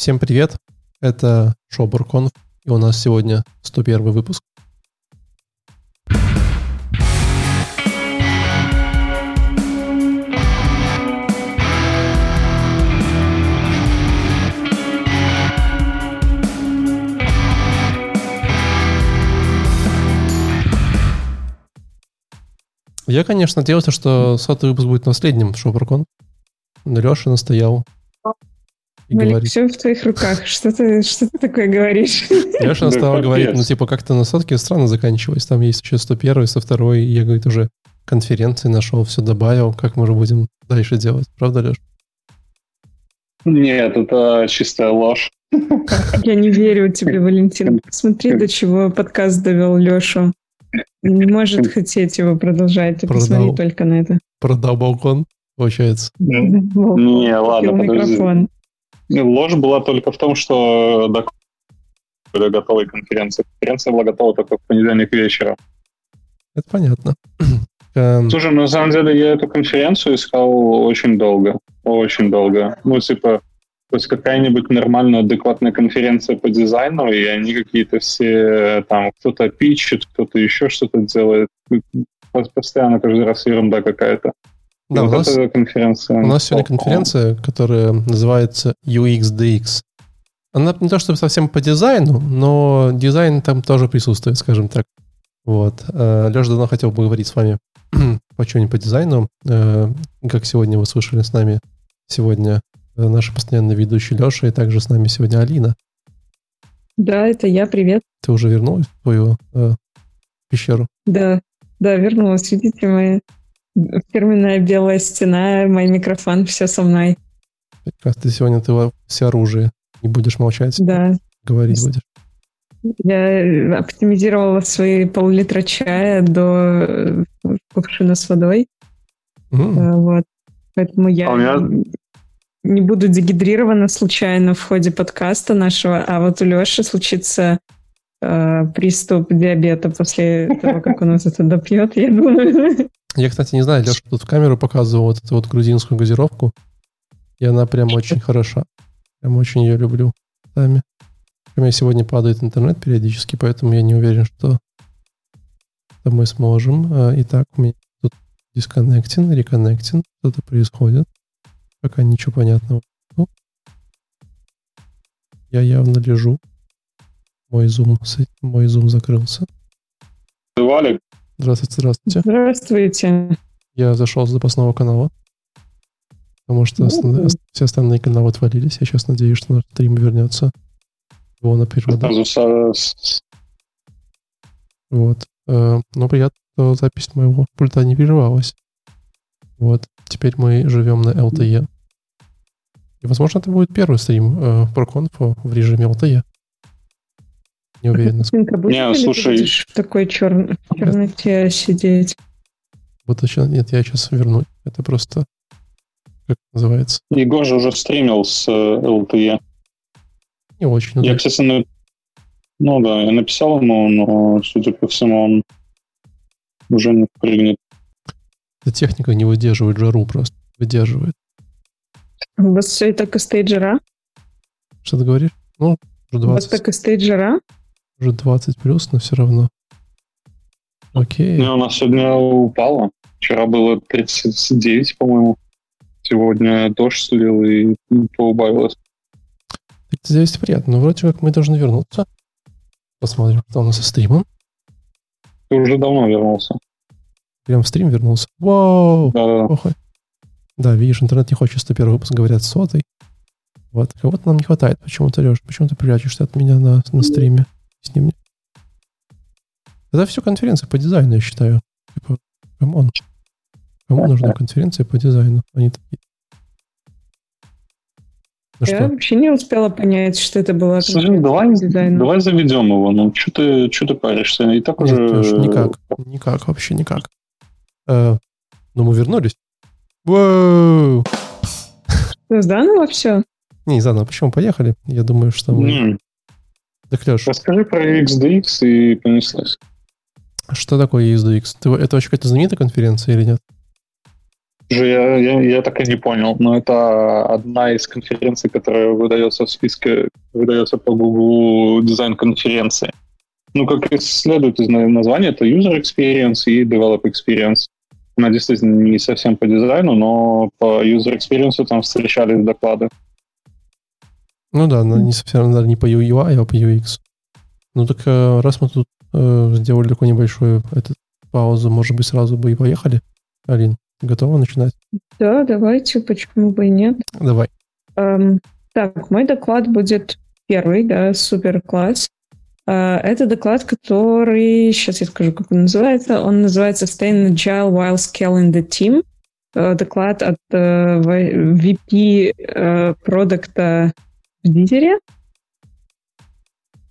Всем привет, это Шобурконф, и у нас сегодня 101 выпуск. Я, конечно, надеялся, что сотый выпуск будет наследним Шобуркон. Но Леша настоял и Малик, говорит... все в твоих руках. Что ты, что ты такое говоришь? Леша стала говорить, ну, типа, как-то на сотке странно заканчивалось. Там есть еще 101, 102, и я, говорит, уже конференции нашел, все добавил. Как мы же будем дальше делать? Правда, Леш? Нет, это чистая ложь. Я не верю тебе, Валентин. Посмотри, до чего подкаст довел Лешу. Не может хотеть его продолжать. Ты Продал. посмотри только на это. Продал балкон, получается. Не, ладно, подожди. Ложь была только в том, что до были готовы конференции. Конференция была готова только в понедельник вечером. Это понятно. Эм, Слушай, на самом деле я эту конференцию искал очень долго. Очень долго. Ну, типа, то есть какая-нибудь нормальная, адекватная конференция по дизайну, и они какие-то все, там, кто-то пичет, кто-то еще что-то делает. Постоянно каждый раз ерунда какая-то. Да, у нас, конференция. у нас сегодня конференция, которая называется UXDX. Она не то чтобы совсем по дизайну, но дизайн там тоже присутствует, скажем так. Вот. Э, Леша давно хотел бы поговорить с вами по чему-нибудь по дизайну. Э, как сегодня вы слышали с нами сегодня э, наша постоянная ведущая Леша, и также с нами сегодня Алина. Да, это я, привет. Ты уже вернулась в твою э, пещеру? Да, да, вернулась. Видите, мои Фирменная белая стена, мой микрофон, все со мной. Прекрасно. Ты сегодня ты все оружие. Не будешь молчать. Да. Говорить будешь. Я оптимизировала свои пол-литра чая до э, кувшина с водой. Mm. Вот. Поэтому я а меня... не буду дегидрирована случайно в ходе подкаста нашего, а вот у Леши случится э, приступ диабета после того, как он вот это допьет, я думаю. Я, кстати, не знаю, Леша тут в камеру показывал вот эту вот грузинскую газировку. И она прям очень хороша. Прям очень ее люблю. Сами. У меня сегодня падает интернет периодически, поэтому я не уверен, что мы сможем. А, итак, у меня тут дисконнектин, реконнектин. Что-то происходит. Пока ничего понятного. Я явно лежу. Мой зум, мой зум закрылся. Валик, Здравствуйте, здравствуйте. Здравствуйте. Я зашел с запасного канала, потому что основ... все остальные каналы отвалились. Я сейчас надеюсь, что наш стрим вернется его на природу. Вот. Э, но приятно, что запись моего пульта не прерывалась. Вот. Теперь мы живем на LTE. И, возможно, это будет первый стрим э, про конфу в режиме LTE. Не уверен. Не, слушай. в такой чер... черноте сидеть? Вот еще нет, я сейчас верну. Это просто как называется? Егор же уже стримил с э, LTE. Не очень. Я, кстати, на... ну да, я написал ему, но, судя по всему, он уже не прыгнет. Эта техника не выдерживает жару просто. Выдерживает. У вас все и так и стоит жара? Что ты говоришь? Ну, уже 20. У вас так и стоит жара? Уже 20 плюс, но все равно. Окей. Ну, у нас сегодня упало. Вчера было 39, по-моему. Сегодня дождь слил и поубавилось. 39 приятно, но вроде как мы должны вернуться. Посмотрим, кто у нас со стримом. Ты уже давно вернулся. Прям в стрим вернулся. Вау! Да, да. Да, видишь, интернет не хочет 101 выпуск, говорят, сотый. Вот, кого-то нам не хватает почему-то, Леш. Почему ты прячешься от меня на, на стриме? С ним. Это все конференция по дизайну, я считаю. Типа, come on. Кому нужна конференция по дизайну? Они такие. Ну я что? вообще не успела понять, что это было. Слушай, давай, давай заведем его. Ну, что ты, что ты паришься? И так Нет, уже... Тоже никак. Никак, вообще никак. Э, но мы вернулись. Воу! Заново все? Не, заново. Почему? Поехали. Я думаю, что мы... Так, Леш. Расскажи про XDX и понеслась. Что такое XDX? Это вообще какая-то знаменитая конференция или нет? Я, я, я так и не понял, но это одна из конференций, которая выдается в списке, выдается по Google дизайн-конференции. Ну, как и следует из названия, это User Experience и Develop Experience. Она действительно не совсем по дизайну, но по User Experience там встречались доклады. Ну да, но не совсем даже не по UI, а по UX. Ну так э, раз мы тут э, сделали такую небольшую этот, паузу, может быть, сразу бы и поехали, Алин? Готова начинать? Да, давайте, почему бы и нет. Давай. Эм, так, мой доклад будет первый, да, супер класс. Э, это доклад, который, сейчас я скажу, как он называется. Он называется Staying Agile While Scaling the Team. Э, доклад от э, VP э, продукта в Дизере.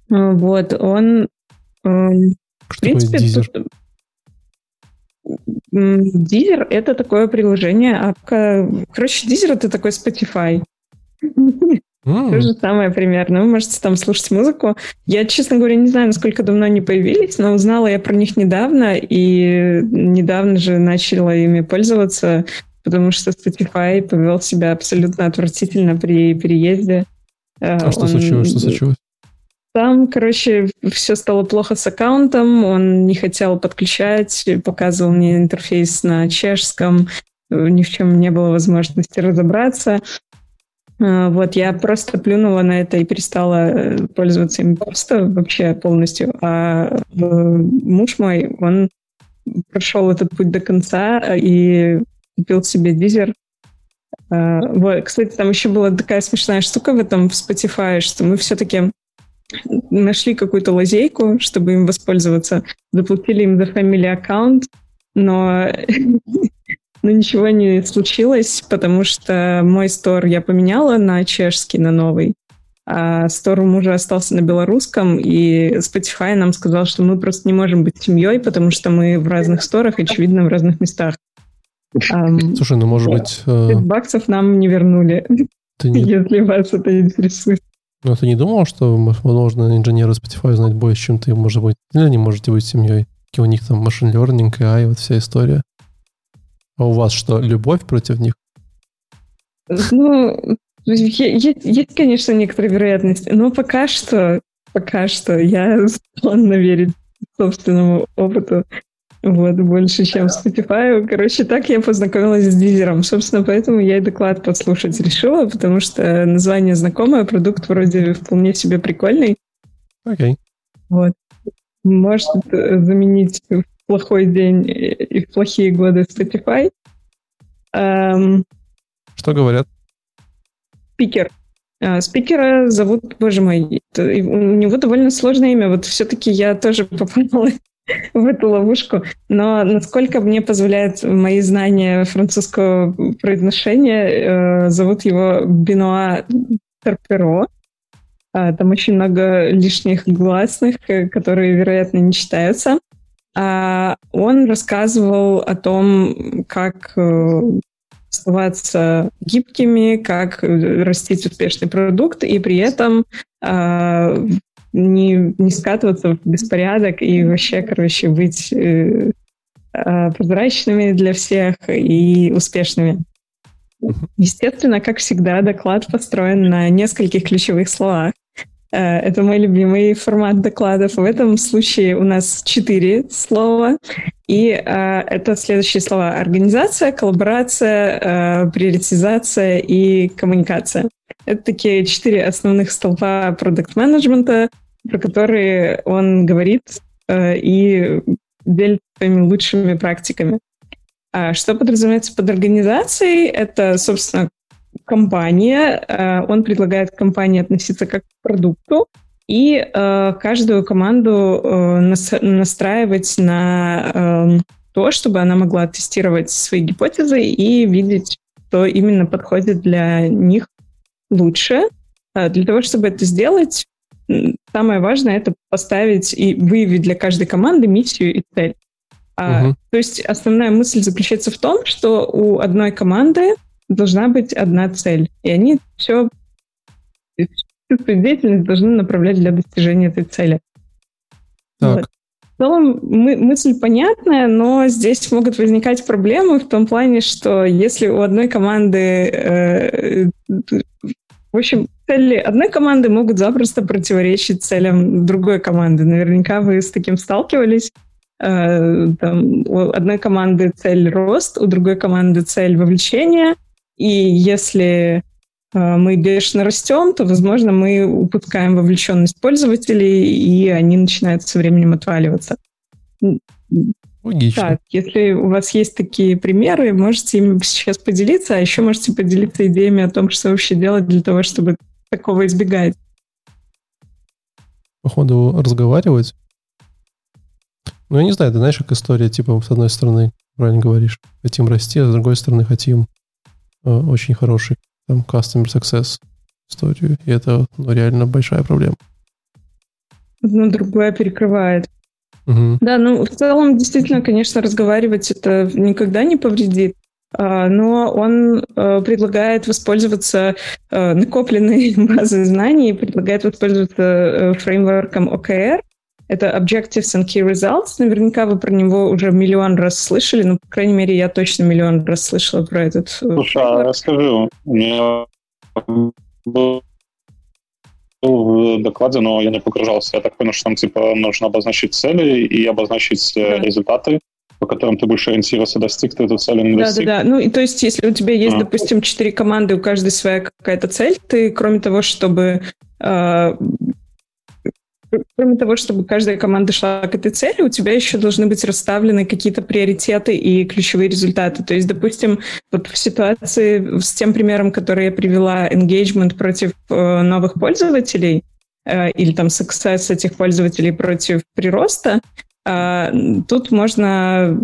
Э, вот, он... Э, Что в принципе, такое Дизер? Тут, Дизер — это такое приложение, апка... Короче, Дизер — это такой Spotify. Mm. То же самое примерно. Вы можете там слушать музыку. Я, честно говоря, не знаю, насколько давно они появились, но узнала я про них недавно, и недавно же начала ими пользоваться, потому что Spotify повел себя абсолютно отвратительно при переезде. А Он... что случилось? Что случилось? Там, короче, все стало плохо с аккаунтом, он не хотел подключать, показывал мне интерфейс на чешском, ни в чем не было возможности разобраться. А, вот, я просто плюнула на это и перестала э, пользоваться им просто вообще полностью. А э, муж мой, он прошел этот путь до конца и купил себе дизер. А, вот, кстати, там еще была такая смешная штука в этом в Spotify, что мы все-таки нашли какую-то лазейку, чтобы им воспользоваться, заплатили им за family аккаунт, но, но ничего не случилось, потому что мой стор я поменяла на чешский, на новый, а стор у мужа остался на белорусском, и Spotify нам сказал, что мы просто не можем быть семьей, потому что мы в разных сторах, очевидно, в разных местах. Слушай, ну может быть... 5 э, баксов нам не вернули, не... если вас это интересует. Но ты не думал, что, возможно, инженеры Spotify знают больше, чем ты, может быть, или они можете быть семьей? Какие у них там машин learning, AI, вот вся история. А у вас что, любовь против них? Ну, есть, есть, конечно, некоторые вероятности, но пока что, пока что я склонна верить собственному опыту. Вот, больше, чем Spotify. Короче, так я познакомилась с Дизером. Собственно, поэтому я и доклад послушать решила, потому что название знакомое, продукт вроде вполне себе прикольный. Окей. Okay. Вот. Может заменить в плохой день и в плохие годы Spotify. Эм... Что говорят? Спикер. А, спикера зовут, боже мой, у него довольно сложное имя. Вот все-таки я тоже попала в эту ловушку. Но насколько мне позволяет мои знания французского произношения, э, зовут его Бенуа Терперо. А, там очень много лишних гласных, э, которые, вероятно, не читаются. А он рассказывал о том, как э, оставаться гибкими, как растить успешный продукт, и при этом а, не, не скатываться в беспорядок и вообще, короче, быть э, э, прозрачными для всех и успешными. Естественно, как всегда, доклад построен на нескольких ключевых словах. Э, это мой любимый формат докладов. В этом случае у нас четыре слова. И э, это следующие слова. Организация, коллаборация, э, приоритизация и коммуникация. Это такие четыре основных столпа продукт-менеджмента, про которые он говорит э, и делится своими лучшими практиками. А что подразумевается под организацией? Это, собственно, компания. Э, он предлагает компании относиться как к продукту и э, каждую команду нас, настраивать на то, чтобы она могла тестировать свои гипотезы и видеть, что именно подходит для них лучше. Э, для того, чтобы это сделать, самое важное это поставить и выявить для каждой команды миссию и цель. А, угу. То есть основная мысль заключается в том, что у одной команды должна быть одна цель, и они все всю свою деятельность должны направлять для достижения этой цели. Так. Вот. целом мы, мысль понятная, но здесь могут возникать проблемы в том плане, что если у одной команды... Э, в общем, цели одной команды могут запросто противоречить целям другой команды. Наверняка вы с таким сталкивались. Э, там, у одной команды цель рост, у другой команды цель вовлечение. И если э, мы бешено растем, то, возможно, мы упускаем вовлеченность пользователей, и они начинают со временем отваливаться. Логично. Так, если у вас есть такие примеры, можете ими сейчас поделиться, а еще можете поделиться идеями о том, что вообще делать для того, чтобы такого избегать. Походу, разговаривать ну, я не знаю, ты знаешь, как история, типа, с одной стороны, правильно говоришь, хотим расти, а с другой стороны, хотим э, очень хороший там customer success историю. И это ну, реально большая проблема. Одно другое перекрывает. Угу. Да, ну, в целом, действительно, конечно, разговаривать это никогда не повредит. А, но он э, предлагает воспользоваться э, накопленной базой знаний, предлагает воспользоваться э, фреймворком OKR, это Objectives and Key Results. Наверняка вы про него уже миллион раз слышали, но, по крайней мере, я точно миллион раз слышала про этот. Слушай, а расскажи, у меня был в докладе, но я не погружался. Я так понял, что там типа нужно обозначить цели и обозначить э, да. результаты, по которым ты будешь ориентироваться, достиг ты эту цель или не достиг. Да, да, да. Ну, и то есть, если у тебя есть, а. допустим, четыре команды, у каждой своя какая-то цель, ты, кроме того, чтобы э, кроме того, чтобы каждая команда шла к этой цели, у тебя еще должны быть расставлены какие-то приоритеты и ключевые результаты. То есть, допустим, вот в ситуации с тем примером, который я привела, engagement против э, новых пользователей, э, или там success этих пользователей против прироста, тут можно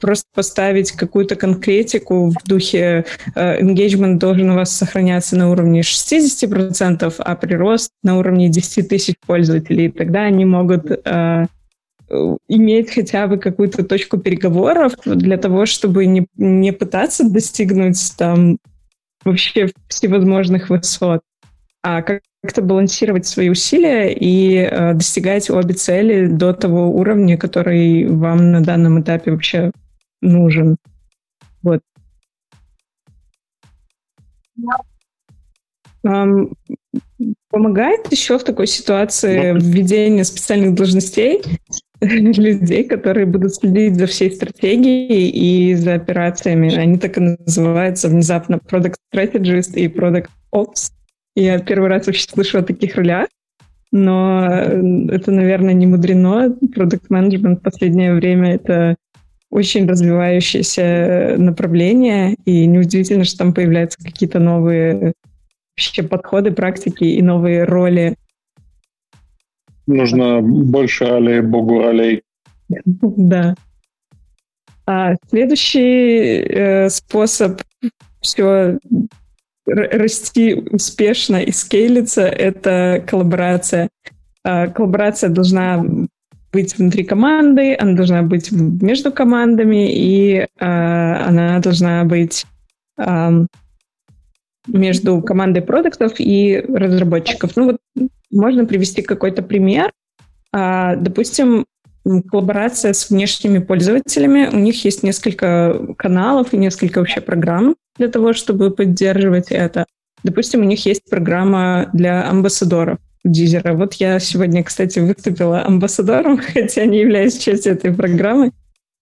просто поставить какую-то конкретику в духе э, engagement должен у вас сохраняться на уровне 60%, а прирост на уровне 10 тысяч пользователей. Тогда они могут э, иметь хотя бы какую-то точку переговоров для того, чтобы не, не пытаться достигнуть там вообще всевозможных высот, а как-то балансировать свои усилия и э, достигать обе цели до того уровня, который вам на данном этапе вообще нужен. Вот. Um, помогает еще в такой ситуации введение специальных должностей людей, которые будут следить за всей стратегией и за операциями. Они так и называются внезапно Product Strategist и Product Ops. Я первый раз вообще слышу о таких ролях, но это, наверное, не мудрено. Продукт менеджмент в последнее время — это очень развивающееся направление, и неудивительно, что там появляются какие-то новые вообще подходы, практики и новые роли. Нужно больше ролей, богу ролей. Да. А следующий э, способ все расти успешно и скейлиться — это коллаборация. А, коллаборация должна быть внутри команды, она должна быть между командами, и а, она должна быть между командой продуктов и разработчиков. Ну вот можно привести какой-то пример. А, допустим, коллаборация с внешними пользователями. У них есть несколько каналов и несколько вообще программ для того, чтобы поддерживать это. Допустим, у них есть программа для амбассадоров Дизера. Вот я сегодня, кстати, выступила амбассадором, хотя не являюсь частью этой программы.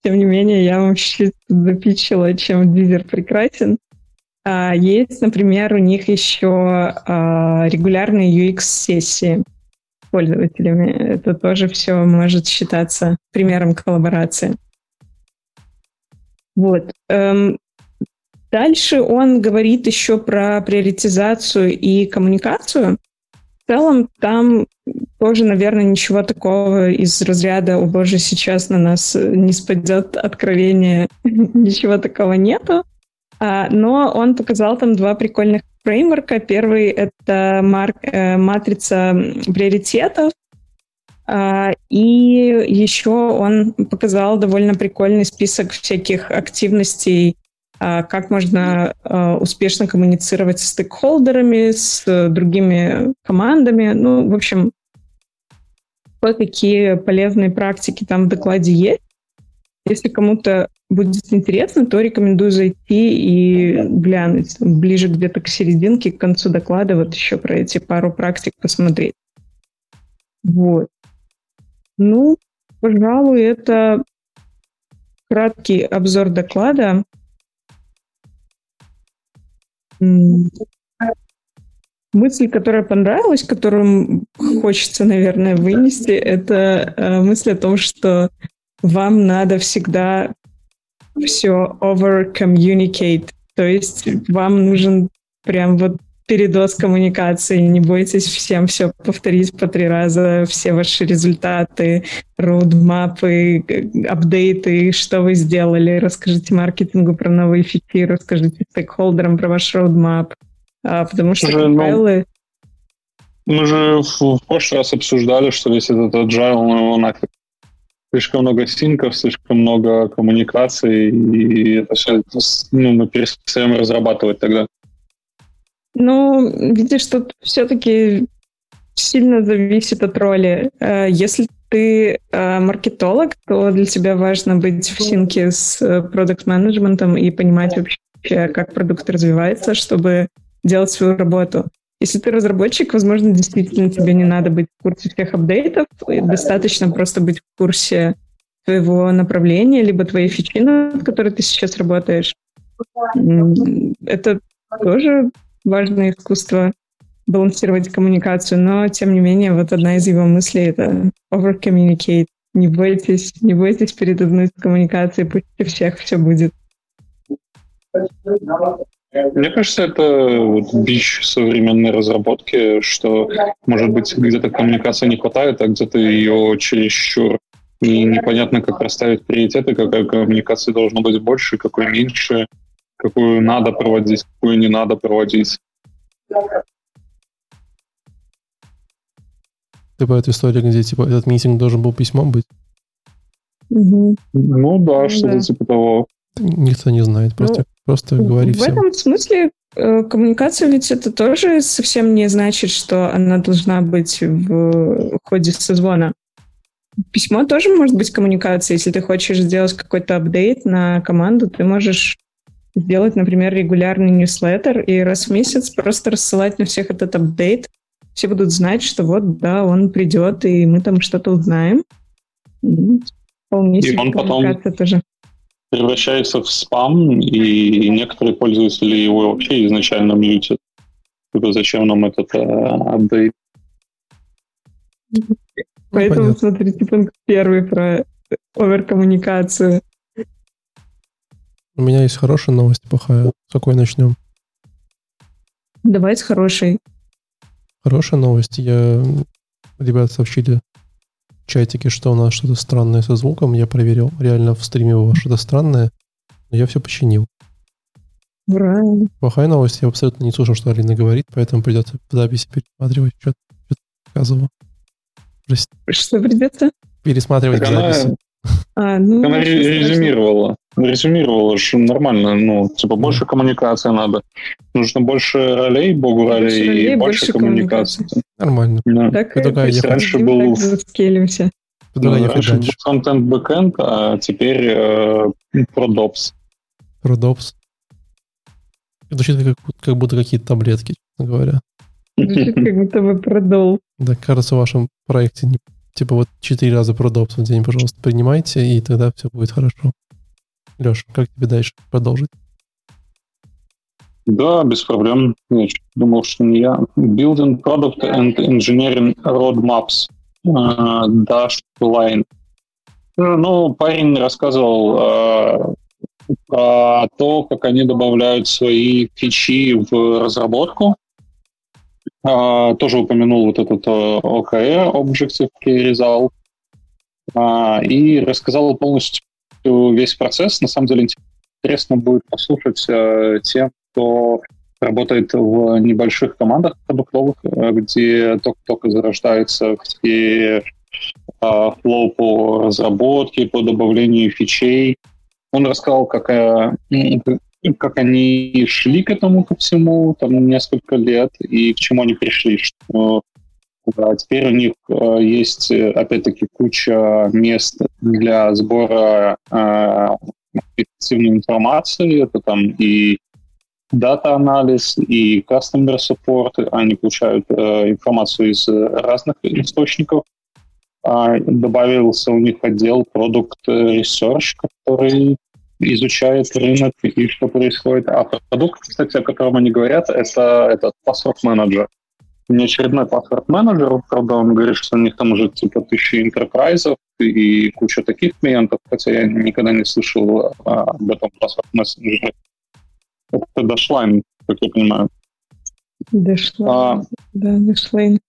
Тем не менее, я вам чуть-чуть запичила, чем Дизер прекрасен. А есть, например, у них еще а, регулярные UX-сессии пользователями. Это тоже все может считаться примером коллаборации. Вот. Эм, дальше он говорит еще про приоритизацию и коммуникацию. В целом там тоже, наверное, ничего такого из разряда «О боже, сейчас на нас не спадет откровение», ничего такого нету. А, но он показал там два прикольных фреймворка. Первый — это марк, э, матрица приоритетов, а, и еще он показал довольно прикольный список всяких активностей, как можно а, успешно коммуницировать с стейкхолдерами, с другими командами. Ну, в общем, кое-какие полезные практики там в докладе есть. Если кому-то будет интересно, то рекомендую зайти и глянуть ближе где-то к серединке, к концу доклада, вот еще про эти пару практик посмотреть. Вот. Ну, пожалуй, это краткий обзор доклада. Мысль, которая понравилась, которую хочется, наверное, вынести, это э, мысль о том, что вам надо всегда все over-communicate. То есть вам нужен прям вот передоз коммуникации. Не бойтесь всем все повторить по три раза, все ваши результаты, роудмапы, апдейты, что вы сделали. Расскажите маркетингу про новые фичи, расскажите стейкхолдерам про ваш роудмап. А, потому что Уже, файлы... Ну, мы же в, в прошлый раз обсуждали, что весь этот agile, ну, нафиг слишком много синков, слишком много коммуникаций, и это все ну, мы перестаем разрабатывать тогда. Ну, видишь, тут все-таки сильно зависит от роли. Э, если ты э, маркетолог, то для тебя важно быть в синке с э, продукт-менеджментом и понимать вообще, как продукт развивается, чтобы делать свою работу. Если ты разработчик, возможно, действительно тебе не надо быть в курсе всех апдейтов, достаточно просто быть в курсе твоего направления, либо твоей фичи, над которой ты сейчас работаешь. Это тоже важное искусство балансировать коммуникацию, но, тем не менее, вот одна из его мыслей — это over-communicate. Не бойтесь, не бойтесь передохнуть коммуникации, пусть у всех все будет. Мне кажется, это вот бич современной разработки, что, может быть, где-то коммуникации не хватает, а где-то ее чересчур. И непонятно, как расставить приоритеты, какая коммуникация должна быть больше, какой меньше, какую надо проводить, какую не надо проводить. Типа эта история, где типа этот митинг должен был письмом быть? Угу. Ну да, что-то да. типа того. Никто не знает, просто, ну, просто говори В всем. этом смысле э, коммуникация ведь это тоже совсем не значит, что она должна быть в ходе созвона. Письмо тоже может быть коммуникацией. Если ты хочешь сделать какой-то апдейт на команду, ты можешь сделать, например, регулярный ньюслеттер и раз в месяц просто рассылать на всех этот апдейт. Все будут знать, что вот, да, он придет, и мы там что-то узнаем. Вполне и он потом тоже. превращается в спам, и некоторые пользователи его вообще изначально мьютят. Типа, зачем нам этот э, апдейт? Поэтому, Понятно. смотрите, пункт первый про оверкоммуникацию. У меня есть хорошая новость, плохая. С какой начнем? Давай с хорошей. Хорошая новость. Я... Ребята сообщили в чатике, что у нас что-то странное со звуком. Я проверил. Реально в стриме было что-то странное. Но я все починил. Ура! Плохая новость. Я абсолютно не слушал, что Алина говорит, поэтому придется в записи пересматривать, что-то показывал. Что придется? Пересматривать так записи. А, ну, она резюмировала. Резюмировала, что нормально. Ну, типа, больше коммуникации надо. Нужно больше ролей, богу ролей, больше ролей, и больше, больше коммуникации. Нормально. Да. Так, Предлагаю ехать. Раньше был... Скелимся. Предлагаю ну, раньше был контент бэкэнд, а теперь э, продопс. Продопс. Звучит как, как будто какие-то таблетки, честно говоря. Звучит как будто бы продол. Да, кажется, в вашем проекте не Типа вот четыре раза продопс в день, пожалуйста, принимайте, и тогда все будет хорошо. Леша, как тебе дальше продолжить? Да, без проблем. Я думал, что не я. Building Product and Engineering Roadmaps. Uh, Dash Line. Ну, парень рассказывал uh, про то, как они добавляют свои фичи в разработку. А, тоже упомянул вот этот OKR, Objective Key Result, а, и рассказал полностью весь процесс. На самом деле интересно будет послушать э, тем, кто работает в небольших командах продуктовых, э, где только-только зарождаются все а, флоу по разработке, по добавлению фичей. Он рассказал, какая, как они шли к этому ко всему, там несколько лет, и к чему они пришли, что Да, теперь у них э, есть, э, опять-таки, куча мест для сбора э, эффективной информации. Это там и дата-анализ, и customer support. Они получают э, информацию из разных источников. А, добавился у них отдел Product Research, который изучает рынок и что происходит. А продукт, кстати, о котором они говорят, это этот password менеджер не очередной паспорт менеджер, правда, он говорит, что у них там уже типа тысячи интерпрайзов и куча таких клиентов, хотя я никогда не слышал а, об этом паспорт мессенджере. Это Dashlane, как я понимаю. Dashlane, а, да, Dashlane.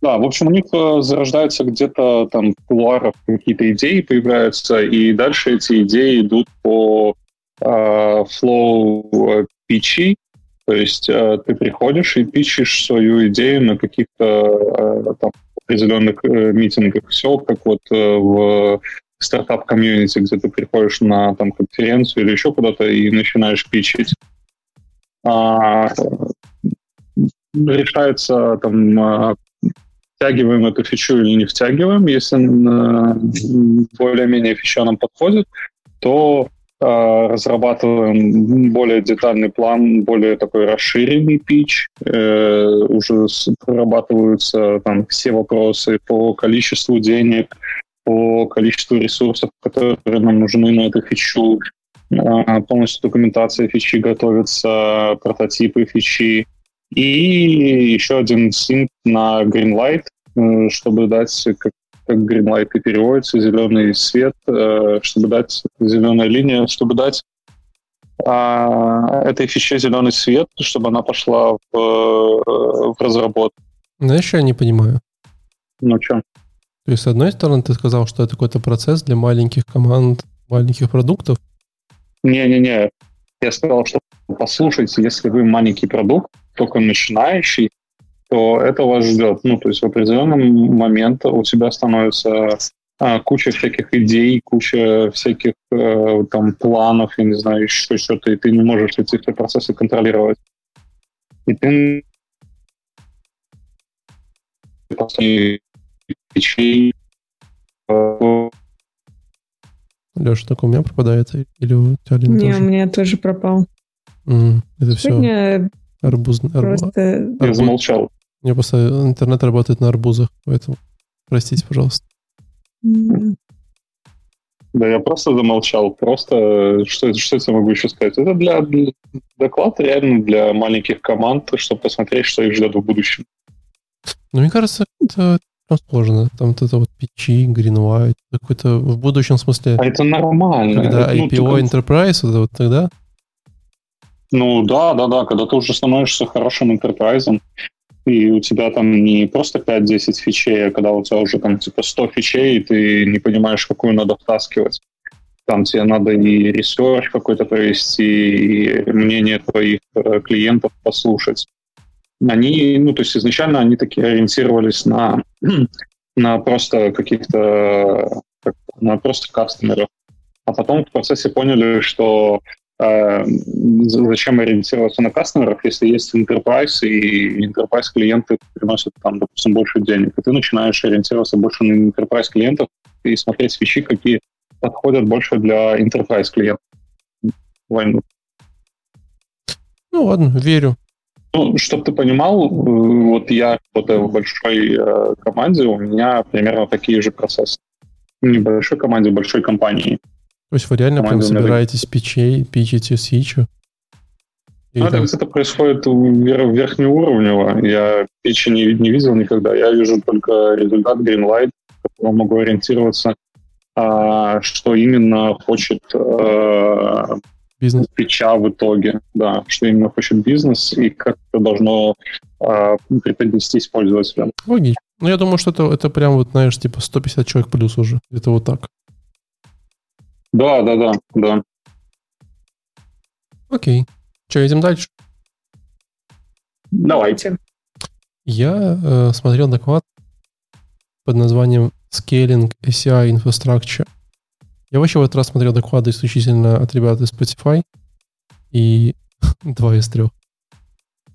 Да, в общем, у них э, зарождаются где-то там в кулуарах какие-то идеи появляются, и дальше эти идеи идут по э, flow pitch, то есть э, ты приходишь и пишешь свою идею на каких-то э, там, определенных э, митингах. Все как вот э, в стартап-комьюнити, где ты приходишь на там, конференцию или еще куда-то и начинаешь питчить. А, решается там а, втягиваем эту фичу или не втягиваем. Если более-менее фича нам подходит, то а, разрабатываем более детальный план, более такой расширенный pitch. Э, уже прорабатываются там все вопросы по количеству денег, по количеству ресурсов, которые нам нужны на эту фичу. А, полностью документация фичи готовится, прототипы фичи. И еще один синк на Greenlight, э, чтобы дать как как greenlight и переводится, зеленый свет, э, чтобы дать зеленая линия, чтобы дать а, этой фиче зеленый свет, чтобы она пошла в, э, в разработку. Знаешь, я не понимаю. Ну, что? То есть, с одной стороны, ты сказал, что это какой-то процесс для маленьких команд, маленьких продуктов. Не-не-не. Я сказал, что послушайте, если вы маленький продукт, только начинающий, то это вас ждет. Ну, то есть в определенный момент у тебя становится а, куча всяких идей, куча всяких э, там планов, я не знаю, еще что-то, и ты не можешь эти все процессы контролировать. И ты Леша, так у меня пропадает? Или у тебя Не, тоже? у меня тоже пропал. Mm, это Сегодня все арбуз... Просто... Арбуз... Я замолчал. У меня просто интернет работает на арбузах, поэтому простите, пожалуйста. Да, я просто замолчал. Просто что, что я могу еще сказать? Это для, для доклад реально для маленьких команд, чтобы посмотреть, что их ждет в будущем. Ну, мне кажется, это сложно. Там вот это вот печи, Greenlight, какой-то в будущем смысле. А это нормально. Когда IPO ну, Enterprise, вот, вот тогда? Ну да, да, да, когда ты уже становишься хорошим enterprise, и у тебя там не просто 5-10 фичей, а когда у тебя уже там типа 100 фичей, и ты не понимаешь, какую надо втаскивать. Там тебе надо и research какой-то провести, и мнение твоих э, клиентов послушать. Они, ну, то есть изначально они такие ориентировались на, на просто каких-то, на просто кастомеров. А потом в процессе поняли, что Э, зачем ориентироваться на кастомеров, если есть enterprise, и enterprise клиенты приносят там, допустим, больше денег, и ты начинаешь ориентироваться больше на enterprise клиентов и смотреть вещи, какие подходят больше для enterprise клиентов. Войну. Ну ладно, верю. Ну, чтобы ты понимал, э, вот я работаю в большой э, команде, у меня примерно такие же процессы. Небольшой команде, большой компании. То есть вы реально прям собираетесь печей, пичите свичу? Ну, это где-то происходит вер- верхнеуровнево. Я печи не, не видел никогда. Я вижу только результат Greenlight, которого могу ориентироваться, а, что именно хочет а, бизнес. печа в итоге. Да, что именно хочет бизнес и как это должно а, преподнестись пользователям. Логично. Ну, я думаю, что это, это прям вот, знаешь, типа 150 человек плюс уже. Это вот так. Да, да, да, да. Окей. Что, идем дальше? Давайте. Я э, смотрел доклад под названием Scaling ACI Infrastructure. Я вообще в этот раз смотрел доклады исключительно от ребят из Spotify. И два из трех.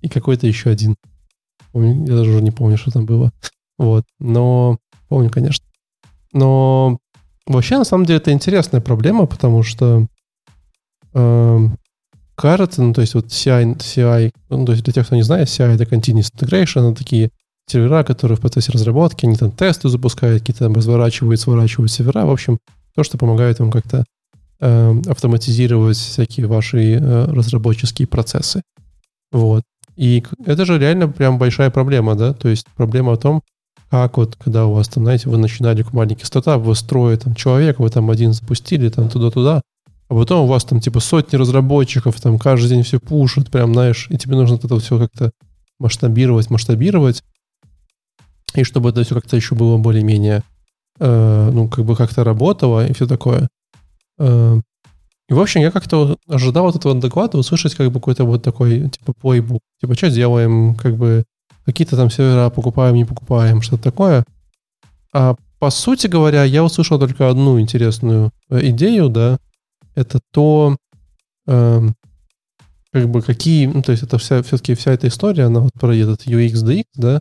И какой-то еще один. помню, я даже уже не помню, что там было. Вот, но помню, конечно. Но вообще, на самом деле, это интересная проблема, потому что э, кажется, ну, то есть вот CI, CI, ну, то есть для тех, кто не знает, CI — это Continuous Integration, это такие сервера, которые в процессе разработки, они там тесты запускают, какие-то там разворачивают, сворачивают сервера. В общем, то, что помогает вам как-то э, автоматизировать всякие ваши э, разработческие процессы. Вот. И это же реально прям большая проблема, да? То есть проблема в том, как вот, когда у вас там, знаете, вы начинали как маленький стартап, вы строите там человека, вы там один запустили, там туда-туда, а потом у вас там типа сотни разработчиков, там каждый день все пушат, прям, знаешь, и тебе нужно это все как-то масштабировать, масштабировать, и чтобы это все как-то еще было более-менее, э, ну, как бы как-то работало и все такое. Э, и, в общем, я как-то ожидал от этого доклада услышать как бы какой-то вот такой, типа, плейбук. Типа, что делаем, как бы, какие-то там сервера покупаем, не покупаем, что-то такое. А по сути говоря, я услышал только одну интересную э, идею, да, это то, э, как бы какие, ну, то есть это вся, все-таки вся эта история, она вот про этот UX, DX, да,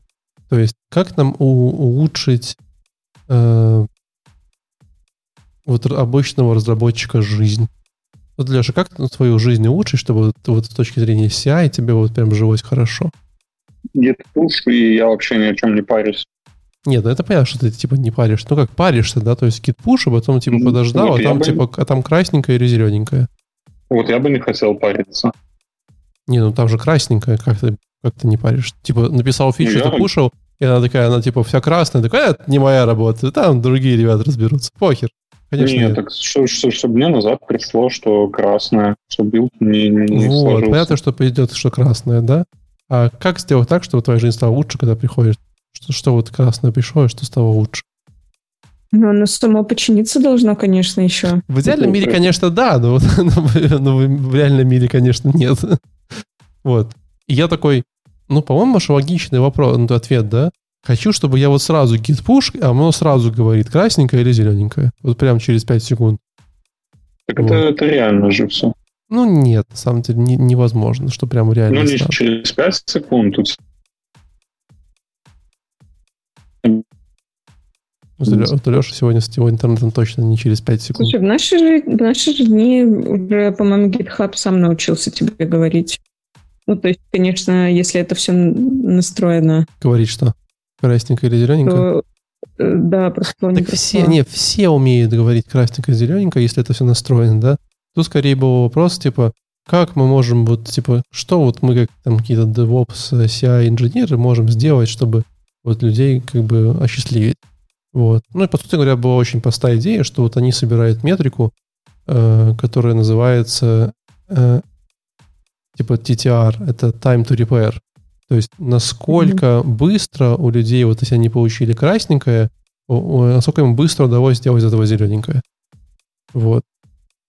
то есть как нам у, улучшить э, вот обычного разработчика жизнь. Вот, Леша, как ты свою жизнь улучшить, чтобы вот, вот с точки зрения CI тебе вот прям жилось хорошо? Git и я вообще ни о чем не парюсь. Нет, ну это понятно, что ты типа не паришь. Ну как паришься, да, то есть git push, а потом типа подождал, вот, а там бы... типа, а там красненькое или зелененькое. Вот я бы не хотел париться. Не, ну там же красненькое, как ты, как ты не паришь. Типа написал фичу, ну, ты пушил, и она такая, она типа вся красная, такая, это не моя работа, там другие ребята разберутся. Похер. Конечно, нет. нет. так что, что, чтобы мне назад пришло, что красное, что build не, не Вот, сложился. понятно, что придет, что красное, да? А как сделать так, чтобы твоя жизнь стала лучше, когда приходишь? Что, что вот красное пришло, и что стало лучше? Ну, оно само починиться должно, конечно, еще. В идеальном мире, конечно, да, но, но, но в реальном мире, конечно, нет. Вот. И я такой, ну, по-моему, это логичный вопрос, ну, ответ, да? Хочу, чтобы я вот сразу git push, а оно сразу говорит, красненькое или зелененькое. Вот прям через 5 секунд. Так вот. это, это реально же все. Ну нет, на самом деле не, невозможно, что прям реально. Ну не через 5 секунд тут. Вот у Леши сегодня с его интернетом точно не через 5 секунд. Слушай, в наши, же, в наши же дни уже, по-моему, GitHub сам научился тебе говорить. Ну, то есть, конечно, если это все настроено. Говорить что? Красненькая или зелененькая? То, э, да, просто Так все, не, все умеют говорить красненькая, зелененькая, если это все настроено, да? Тут скорее был вопрос, типа, как мы можем вот, типа, что вот мы как там какие-то DevOps, CI-инженеры можем сделать, чтобы вот людей как бы осчастливить. Вот. Ну и, по сути говоря, была очень простая идея, что вот они собирают метрику, э, которая называется э, типа TTR, это Time to Repair. То есть насколько mm-hmm. быстро у людей, вот если они получили красненькое, насколько им быстро удалось сделать из этого зелененькое. Вот.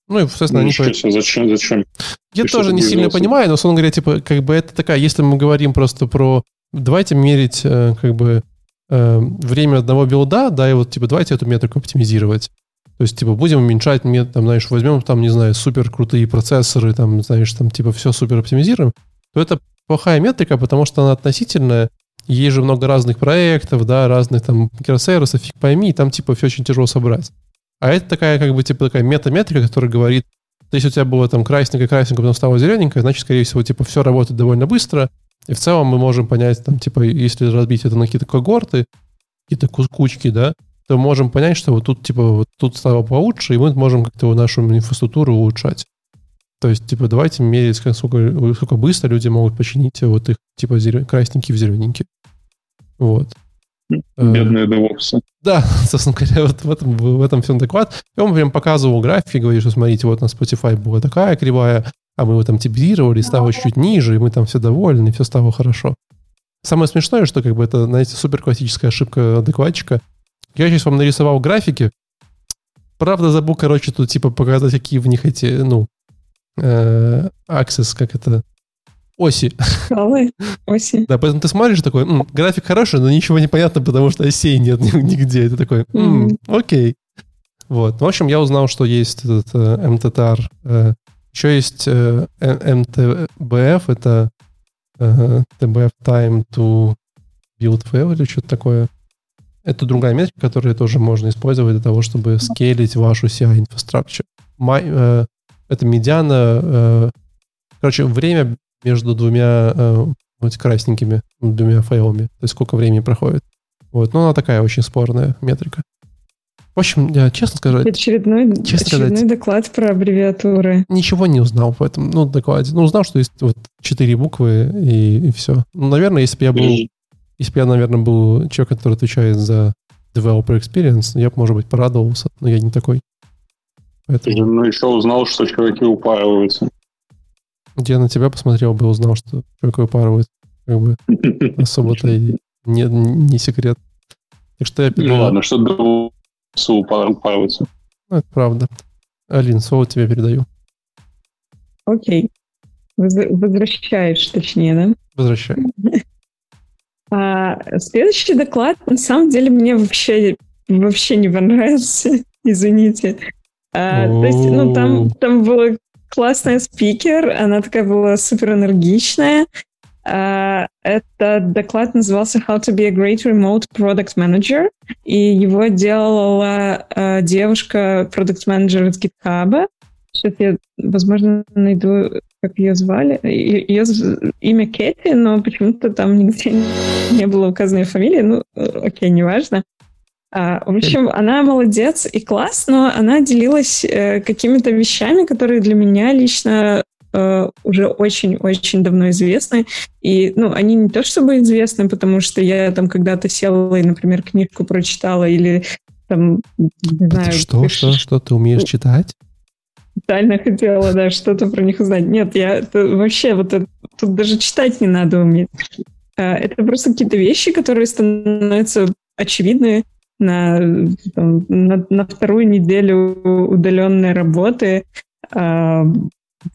Ну и, соответственно, ну, они... По... Зачем? Зачем? Я Ты тоже не сильно понимаю, но, условно говоря, типа, как бы это такая, если мы говорим просто про... Давайте мерить, э, как бы, э, время одного билда, да, и вот, типа, давайте эту метрику оптимизировать. То есть, типа, будем уменьшать, там, знаешь, возьмем, там, не знаю, супер крутые процессоры, там, знаешь, там, типа, все супер оптимизируем, то это плохая метрика, потому что она относительная. Есть же много разных проектов, да, разных там микросервисов, фиг пойми, и там типа все очень тяжело собрать. А это такая как бы типа такая метаметрика, которая говорит, если у тебя было там красненькое, красненькое, потом стало зелененькое, значит, скорее всего, типа все работает довольно быстро, и в целом мы можем понять, там, типа, если разбить это на какие-то когорты, какие-то кучки, да, то можем понять, что вот тут, типа, вот тут стало получше, и мы можем как-то нашу инфраструктуру улучшать. То есть, типа, давайте мерить, сколько, сколько быстро люди могут починить вот их, типа, зелен... красненькие в зелененькие. Вот. Бедные девопсы. Да, собственно говоря, вот в этом, в этом всем доклад. И он прям показывал графики, говорит, что смотрите, вот на Spotify была такая кривая, а мы его там типизировали, стало чуть ниже, и мы там все довольны, и все стало хорошо. Самое смешное, что как бы это, знаете, супер классическая ошибка докладчика. Я сейчас вам нарисовал графики, правда забыл, короче, тут типа показать, какие в них эти, ну, э, access, как это, оси. Ой, оси. Да, поэтому ты смотришь такой, м, график хороший, но ничего не понятно, потому что осей нет нигде. Это такой, м, mm-hmm. окей. Вот. В общем, я узнал, что есть этот э, MTTR. Э, еще есть э, MTBF, это э, TBF Time to build fail или что-то такое. Это другая метрика, которую тоже можно использовать для того, чтобы скейлить вашу CI-инфраструктуру. Э, это медиана, э, короче, время между двумя э, вот красненькими двумя файлами. То есть сколько времени проходит. Вот, но она такая очень спорная метрика. В общем, я честно скажу... Очередной, честно очередной сказать, доклад про аббревиатуры. Ничего не узнал в этом ну, докладе. Ну, узнал, что есть вот четыре буквы и, и все. Ну, наверное, если бы я был... Если бы я, наверное, был человек, который отвечает за developer experience, я бы, может быть, порадовался, но я не такой. Поэтому... Ну, еще узнал, что чуваки упарываются. Я на тебя посмотрел бы, узнал, что чуваки упарывают. Как бы особо-то и не, не секрет. Так что я... Ну ладно, что упарываться. Ну, это правда. Алин, слово тебе передаю. Окей. Возвращаешь, точнее, да? Возвращаю. А, следующий доклад, на самом деле, мне вообще, вообще не понравился. Извините. А, то есть, ну, там, там была классная спикер, она такая была супер энергичная. Uh, этот доклад назывался How to be a great remote product manager, и его делала uh, девушка, продукт менеджер из GitHub. Сейчас я, возможно, найду, как ее звали. Ее имя Кэти, но почему-то там нигде не было указано ее фамилия. Ну, окей, неважно. Uh, в общем, она молодец и класс, но она делилась э, какими-то вещами, которые для меня лично э, уже очень-очень давно известны. И, ну, они не то чтобы известны, потому что я там когда-то села и, например, книжку прочитала или там, не знаю... Что, пишешь... что, что ты умеешь читать? Специально хотела, да, что-то про них узнать. Нет, я это, вообще вот это, тут даже читать не надо уметь. Э, это просто какие-то вещи, которые становятся очевидны на, там, на, на вторую неделю удаленной работы. Э,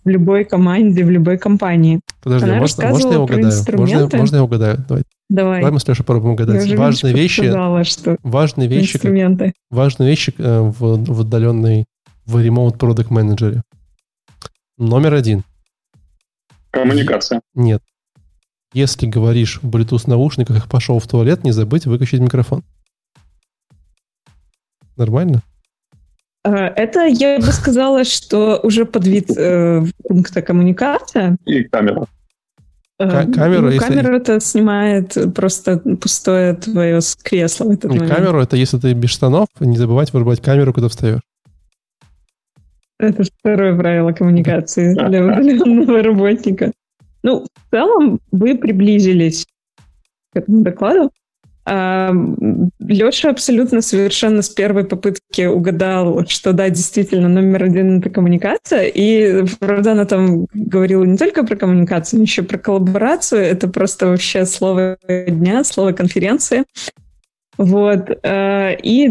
в любой команде, в любой компании. Подожди, Она можно, можно я угадаю? Можно, можно я угадаю? Давай. Давай. Давай мы с Лешей попробуем угадать. Я важные вещи, сказала, что важные вещи, инструменты. важные вещи э, в, в отдаленной, в Remote Product Manager. Номер один. Коммуникация. Нет. Если говоришь в Bluetooth наушниках, пошел в туалет, не забыть выключить микрофон. Нормально? Э, это, я бы сказала, что уже под вид э, пункта коммуникация. И камера. Э, камера, ну, если... камера это снимает просто пустое твое кресло в этот И момент. камеру это если ты без штанов, не забывать вырубать камеру, когда встаешь. Это второе правило коммуникации для удаленного работника. Ну, в целом, вы приблизились к этому докладу. Леша абсолютно совершенно с первой попытки угадал, что да, действительно, номер один — это коммуникация. И, правда, она там говорила не только про коммуникацию, но еще про коллаборацию. Это просто вообще слово дня, слово конференции. Вот. Э, и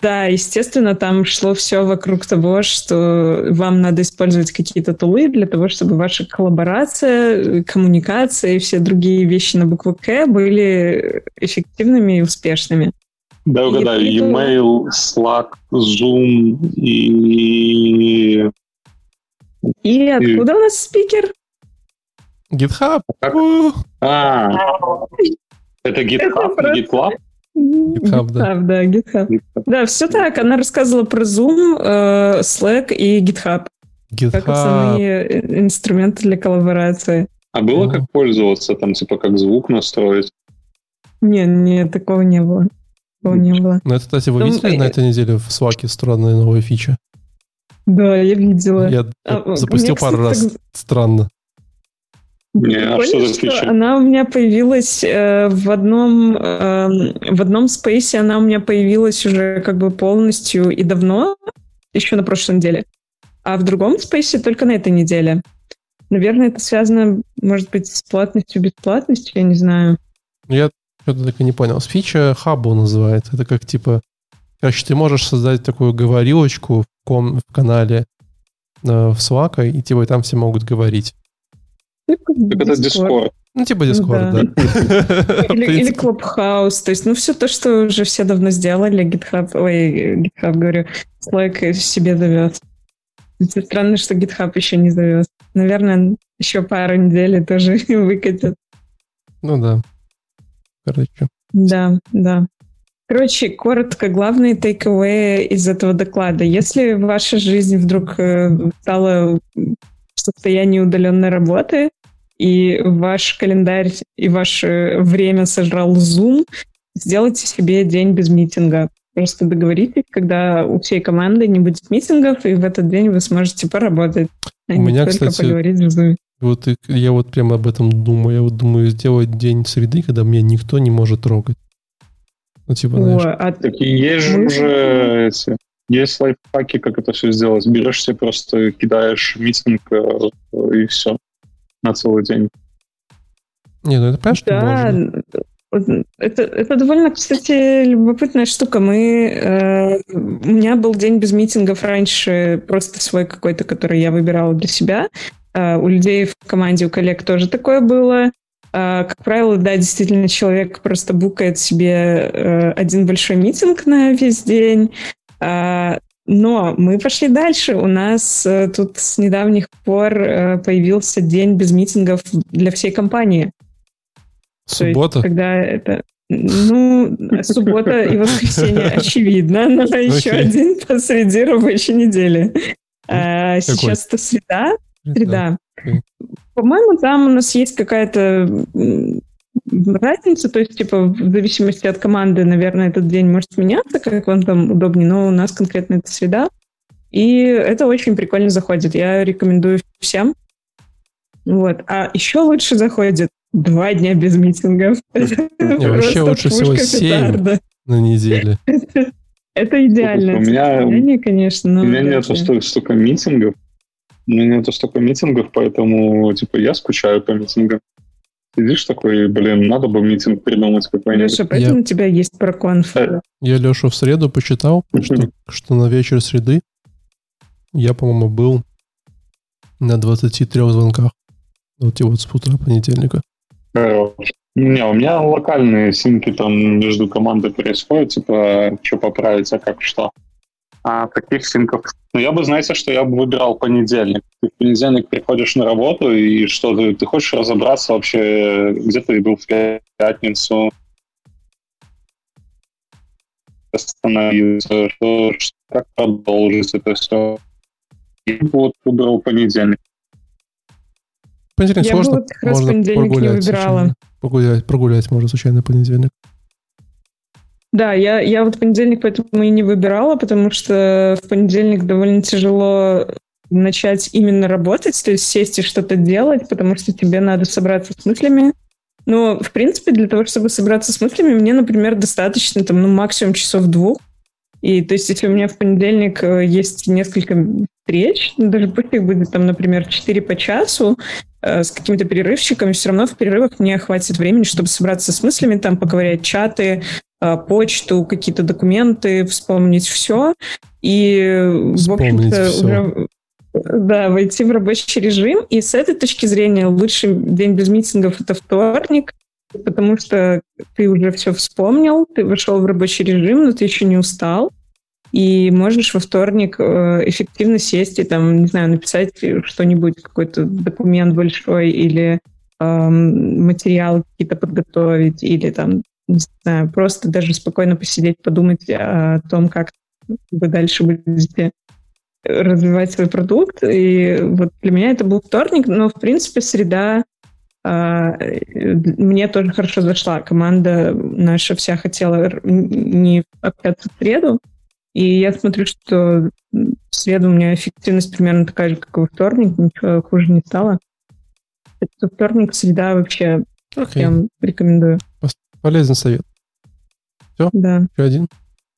да, естественно, там шло все вокруг того, что вам надо использовать какие-то тулы для того, чтобы ваша коллаборация, коммуникация и все другие вещи на букву К были эффективными и успешными. Да, угадаю. И e-mail, Slack, Zoom и... И откуда и... у нас спикер? GitHub. А, это GitHub, GitLab? GitHub, да. GitHub, да, GitHub. GitHub. Да, все так. Она рассказывала про Zoom, э, Slack и GitHub. GitHub. Как основные инструменты для коллаборации. А было как пользоваться, там, типа, как звук настроить? Не, не, такого не было. Такого не было. Ну, это, кстати, вы Там... видели на этой неделе в Slack странная новая фича? Да, я видела. Я а, запустил пару кстати, раз. Так... Странно. Не, а что за фича? Она у меня появилась э, в одном э, в одном спейсе, она у меня появилась уже как бы полностью и давно, еще на прошлой неделе. А в другом спейсе только на этой неделе. Наверное, это связано, может быть, с платностью, бесплатностью, я не знаю. Ну, я что-то так и не понял. Фича хабу называется. Это как типа... Короче, ты можешь создать такую говорилочку в, ком, в канале э, в Slack, и типа там все могут говорить. Так это Discord. Ну, типа Discord, да. Или, или Clubhouse. То есть, ну, все то, что уже все давно сделали, GitHub, ой, GitHub, говорю, Slack себе зовет. Странно, что GitHub еще не зовет. Наверное, еще пару недель тоже выкатят. Ну да. короче. Да, да. Короче, коротко, главные тейковые из этого доклада. Если ваша жизнь вдруг э, стала в состоянии удаленной работы, и ваш календарь и ваше время сожрал Zoom, сделайте себе день без митинга. Просто договоритесь, когда у всей команды не будет митингов, и в этот день вы сможете поработать. А у меня, кстати, поговорить в Zoom. Вот я вот прямо об этом думаю. Я вот думаю сделать день среды, когда меня никто не может трогать. Ну, типа, знаешь. О, а... Так и есть же уже эти... Есть лайфхаки, как это все сделать. Берешь себе просто, кидаешь митинг э, и все на целый день. Не, ну это понимаешь, да, можно. Это, это довольно, кстати, любопытная штука. Мы, э, у меня был день без митингов раньше, просто свой какой-то, который я выбирала для себя. Э, у людей в команде, у коллег тоже такое было. Э, как правило, да, действительно, человек просто букает себе э, один большой митинг на весь день. Э, но мы пошли дальше. У нас э, тут с недавних пор э, появился день без митингов для всей компании. Суббота? есть, когда это... Ну, суббота и воскресенье очевидно, но еще один посреди рабочей недели. А, сейчас это среда. Среда. По-моему, там у нас есть какая-то разница, то есть, типа, в зависимости от команды, наверное, этот день может меняться, как вам там удобнее, но у нас конкретно это среда. И это очень прикольно заходит. Я рекомендую всем. Вот. А еще лучше заходит два дня без митингов. Вообще лучше всего семь на неделе. Это идеально. У меня, конечно. У меня нет столько митингов. У меня нет столько митингов, поэтому, типа, я скучаю по митингам. Сидишь такой, блин, надо бы митинг придумать какой-нибудь. Леша, поэтому я... у тебя есть проконф. Э, я Лешу в среду посчитал, что, что на вечер среды я, по-моему, был на 23 звонках. Вот и вот с утра понедельника. Не, у меня локальные синки там между командой происходят, типа, что поправить, а как что. А таких синков... Ну, я бы, знаете, что я бы выбирал понедельник. Ты в понедельник приходишь на работу, и что ты, ты хочешь разобраться вообще, где ты был в пятницу, остановиться, что, как продолжить это все. Бы вот выбрал понедельник. Понедельник я сложно, бы вот можно прогулять. Не выбирала. Погулять, прогулять можно случайно понедельник. Да, я, я вот понедельник поэтому и не выбирала, потому что в понедельник довольно тяжело начать именно работать, то есть сесть и что-то делать, потому что тебе надо собраться с мыслями. Но, в принципе, для того, чтобы собраться с мыслями, мне, например, достаточно там, ну, максимум часов двух. И то есть, если у меня в понедельник э, есть несколько встреч, даже пусть их будет там, например, 4 по часу, э, с какими-то перерывчиками, все равно в перерывах мне хватит времени, чтобы собраться с мыслями, там, поковырять чаты, а, почту, какие-то документы, вспомнить все. И, вспомнить в общем-то, уже да, войти в рабочий режим. И с этой точки зрения лучший день без митингов — это вторник, потому что ты уже все вспомнил, ты вошел в рабочий режим, но ты еще не устал. И можешь во вторник э, эффективно сесть и там, не знаю, написать что-нибудь, какой-то документ большой или эм, материалы какие-то подготовить, или там не знаю, просто даже спокойно посидеть, подумать о том, как вы дальше будете развивать свой продукт. И вот для меня это был вторник, но, в принципе, среда э, мне тоже хорошо зашла. Команда наша вся хотела не общаться в среду, и я смотрю, что в среду у меня эффективность примерно такая же, как и во вторник, ничего хуже не стало. Это вторник, среда вообще okay. прям рекомендую. Полезный совет. Все? Да. Еще один?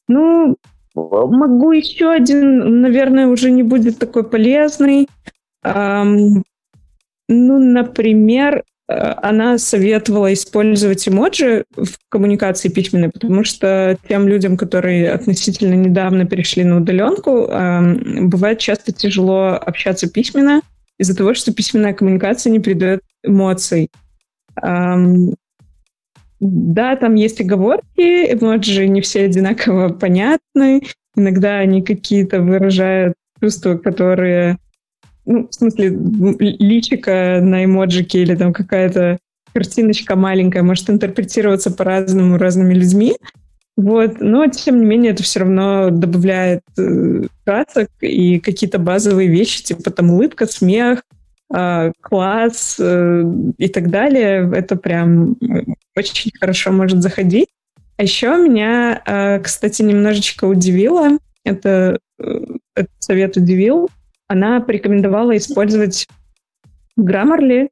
Ну, могу еще один, наверное, уже не будет такой полезный. Эм, ну, например, э, она советовала использовать эмоджи в коммуникации письменной, потому что тем людям, которые относительно недавно перешли на удаленку, бывает часто тяжело общаться письменно из-за того, что письменная коммуникация не передает эмоций. Да, там есть оговорки, эмоджи не все одинаково понятны. Иногда они какие-то выражают чувства, которые... Ну, в смысле, личика на эмоджике или там какая-то картиночка маленькая может интерпретироваться по-разному разными людьми. Вот, но тем не менее это все равно добавляет э, красок и какие-то базовые вещи, типа там улыбка, смех, класс э, и так далее. Это прям очень хорошо может заходить. А еще меня, э, кстати, немножечко удивило, это э, этот совет удивил, она порекомендовала использовать Grammarly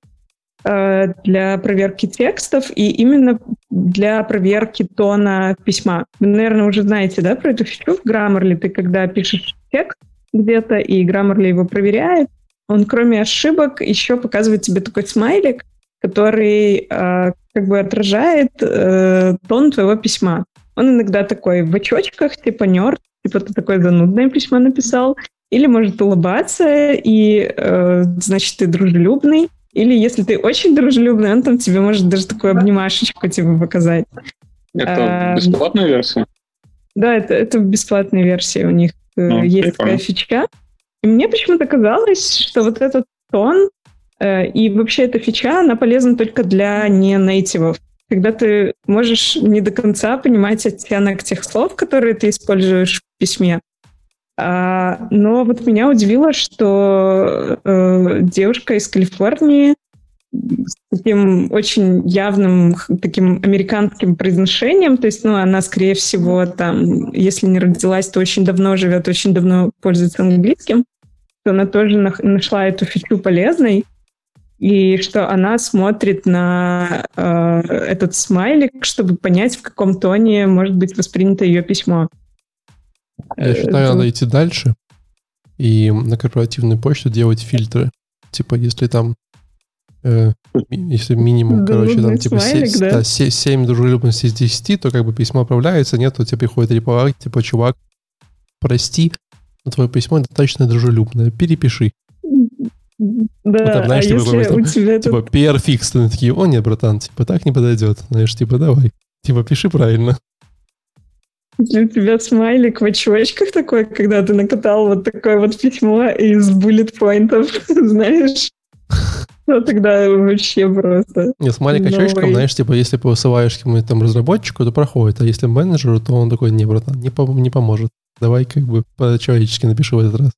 Э, для проверки текстов и именно для проверки тона письма. Вы, наверное, уже знаете, да, про эту фичу в Grammarly. Ты когда пишешь текст где-то, и Grammarly его проверяет, он кроме ошибок еще показывает тебе такой смайлик, который э, как бы отражает э, тон твоего письма. Он иногда такой в очочках, типа нерд, типа ты такое занудное письмо написал, или может улыбаться, и, э, значит, ты дружелюбный, или если ты очень дружелюбный, он там тебе может даже такую обнимашечку тебе показать. Это а, бесплатная версия? Да, это, это бесплатная версия у них. Э, ну, есть прикольно. такая фичка. И мне почему-то казалось, что вот этот тон э, и вообще эта фича, она полезна только для не-нейтивов. Когда ты можешь не до конца понимать оттенок тех слов, которые ты используешь в письме, а, но вот меня удивило, что э, девушка из Калифорнии с таким очень явным таким американским произношением, то есть, ну, она, скорее всего, там, если не родилась, то очень давно живет, очень давно пользуется английским, то она тоже нашла эту фичу полезной, и что она смотрит на э, этот смайлик, чтобы понять, в каком тоне может быть воспринято ее письмо. Я э, считаю, надо идти дальше и на корпоративную почту делать фильтры. Типа, если там э, если минимум, короче, там типа смайлик, 7, да? Да, 7 дружелюбности из 10, то как бы письмо отправляется, нет, то тебе приходит репорт, типа, чувак, прости, но твое письмо достаточно дружелюбное, перепиши. Да, вот там, знаешь, а типа, если у тебя типа, тут... PR фикс, ты такие, о нет, братан, типа, так не подойдет. Знаешь, типа, давай, типа, пиши правильно. Если у тебя смайлик в очочках такой, когда ты накатал вот такое вот письмо из буллет-поинтов, знаешь, ну тогда вообще просто. Не, смайлик очочком, знаешь, типа, если посылаешь кому-то там разработчику, то проходит, а если менеджеру, то он такой, не, братан, не, по не поможет. Давай как бы по-человечески напишу в этот раз.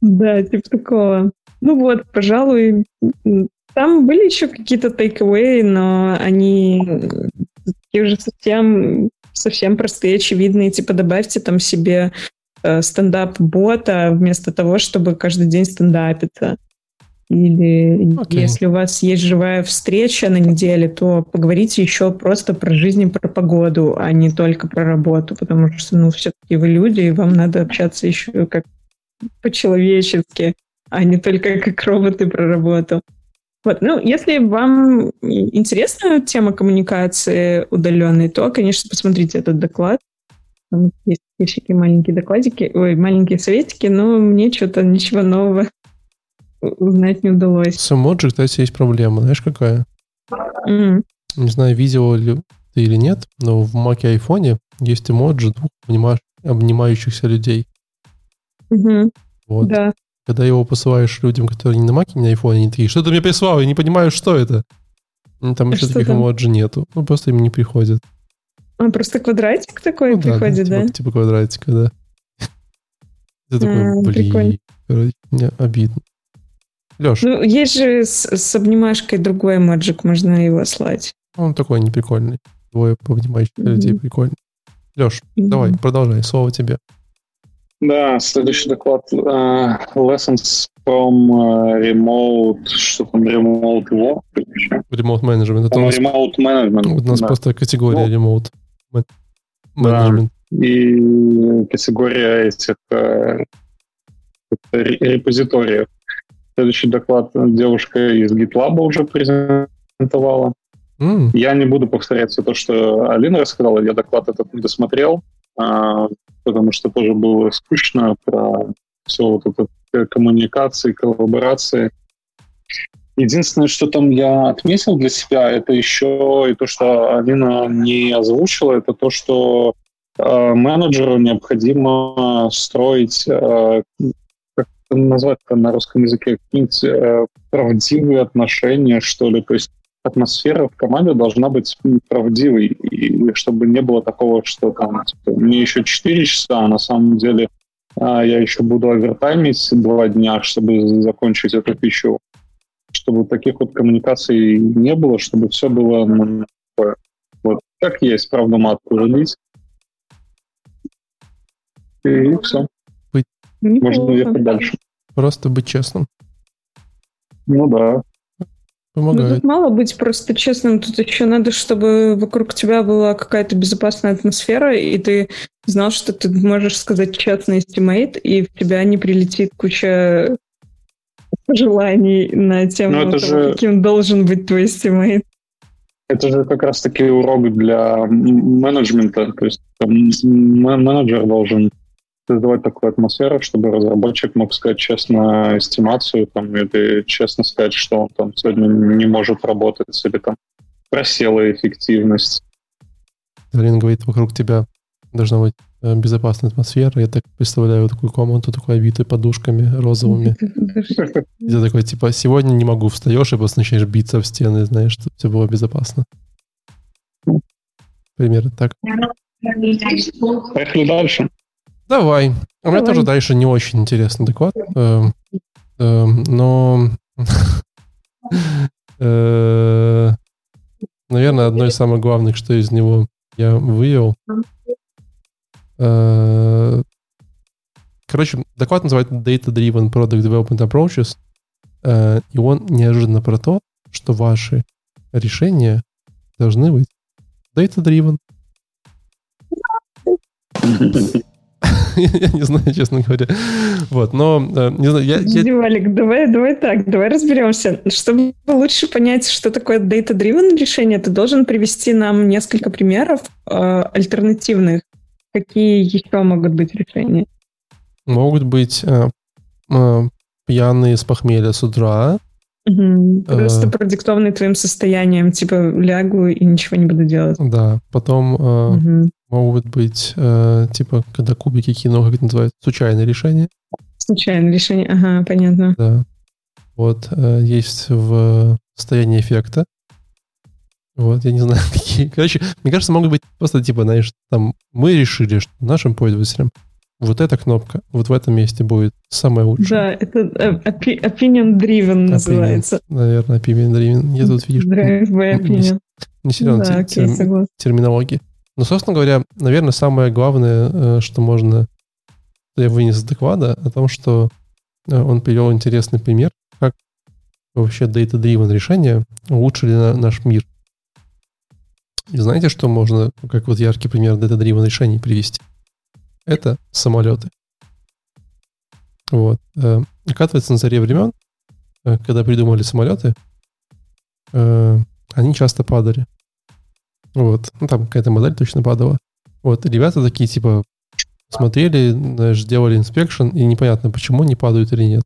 Да, типа такого. Ну вот, пожалуй, там были еще какие-то takeaway, но они такие уже совсем совсем простые, очевидные, типа добавьте там себе э, стендап-бота вместо того, чтобы каждый день стендапиться. Или okay. если у вас есть живая встреча на неделе, то поговорите еще просто про жизнь и про погоду, а не только про работу, потому что, ну, все-таки вы люди, и вам надо общаться еще как по-человечески, а не только как роботы про работу. Вот, ну, если вам интересна тема коммуникации удаленной, то, конечно, посмотрите этот доклад. Там есть всякие маленькие докладики, ой, маленькие советики, но мне что-то ничего нового узнать не удалось. С эмоджи, кстати, есть проблема. Знаешь, какая? Mm. Не знаю, видел ли ты или нет, но в Mac и iPhone есть эмоджи двух обнимающихся людей. Mm-hmm. Вот. Да когда его посылаешь людям, которые не на маке, не на айфоне, они такие, что ты мне прислал, я не понимаю, что это. Ну, там а еще таких эмоджи нету. Ну, просто им не приходит. А, просто квадратик такой ну, приходит, да? да? Типа, типа квадратика, да. Ты такой, блин, короче, мне обидно. Леш. Ну, есть же с, с обнимашкой другой эмоджик, можно его слать. Он такой неприкольный. Двое обнимающих mm-hmm. людей прикольный. Леш, mm-hmm. давай, продолжай, слово тебе. Да, следующий доклад. Uh, lessons from uh, remote, что там, remote work? Remote management. Это нас, remote management. У нас да. просто категория ну, remote management. Да. И категория этих uh, репозиториев. Следующий доклад девушка из GitLab уже презентовала. Mm. Я не буду повторять все то, что Алина рассказала. Я доклад этот не досмотрел. Uh, потому что тоже было скучно про все вот это коммуникации, коллаборации. Единственное, что там я отметил для себя, это еще и то, что Алина не озвучила, это то, что э, менеджеру необходимо строить, э, назвать на русском языке, какие-нибудь э, правдивые отношения, что ли. То есть атмосфера в команде должна быть правдивой, и чтобы не было такого, что там типа, мне еще 4 часа, а на самом деле а, я еще буду овертаймить два дня, чтобы закончить эту пищу. Чтобы таких вот коммуникаций не было, чтобы все было ну, вот как есть, правда, матку залить. И все. Быть... Можно ехать дальше. Просто быть честным. Ну да. Помогает. Ну, тут мало быть просто честным, тут еще надо, чтобы вокруг тебя была какая-то безопасная атмосфера, и ты знал, что ты можешь сказать честный estimate, и в тебя не прилетит куча желаний на тему того, же... каким должен быть твой estimate. Это же как раз-таки урок для менеджмента. То есть менеджер должен создавать такую атмосферу, чтобы разработчик мог сказать честно эстимацию, там, или честно сказать, что он там сегодня не может работать, или там просела эффективность. Алина говорит, вокруг тебя должна быть э, безопасная атмосфера. Я так представляю такую комнату, такой обитую подушками розовыми. И ты такой, типа, сегодня не могу, встаешь и просто начинаешь биться в стены, знаешь, чтобы все было безопасно. Примерно так. Поехали дальше. Давай. У меня тоже дальше не очень интересный доклад. Эм, эм, но... Э, наверное, одно из самых главных, что из него я вывел. Э, короче, доклад называется Data-Driven Product Development Approaches. Э, и он неожиданно про то, что ваши решения должны быть data-driven. я не знаю, честно говоря. Вот, но, э, не знаю, я... Валик, давай, давай так, давай разберемся. Чтобы лучше понять, что такое data-driven решение, ты должен привести нам несколько примеров э, альтернативных. Какие еще могут быть решения? Могут быть э, э, пьяные с похмелья с утра. Угу. Просто э, продиктованный твоим состоянием, типа лягу и ничего не буду делать. Да, потом э, угу могут быть, э, типа, когда кубики кино, как это называется, случайное решение. Случайное решение, ага, понятно. Да. Вот, э, есть в состоянии эффекта. Вот, я не знаю, какие. Короче, мне кажется, могут быть просто, типа, знаешь, там, мы решили, что нашим пользователям вот эта кнопка вот в этом месте будет самая лучшая. Да, это э, opinion driven называется. Opinion, наверное, opinion driven. Я тут вижу. Drive by opinion. Не, серьезно, да, окей, терм, терминологии. Но, собственно говоря, наверное, самое главное, э, что можно я вынес из доклада, о том, что э, он привел интересный пример, как вообще data-driven решения улучшили наш мир. И знаете, что можно, как вот яркий пример data-driven решений привести? Это самолеты. Вот. Э, оказывается, на заре времен, когда придумали самолеты, они часто падали. Вот. Ну, там какая-то модель точно падала. Вот. ребята такие, типа, смотрели, знаешь, делали inspection, и непонятно, почему не падают или нет.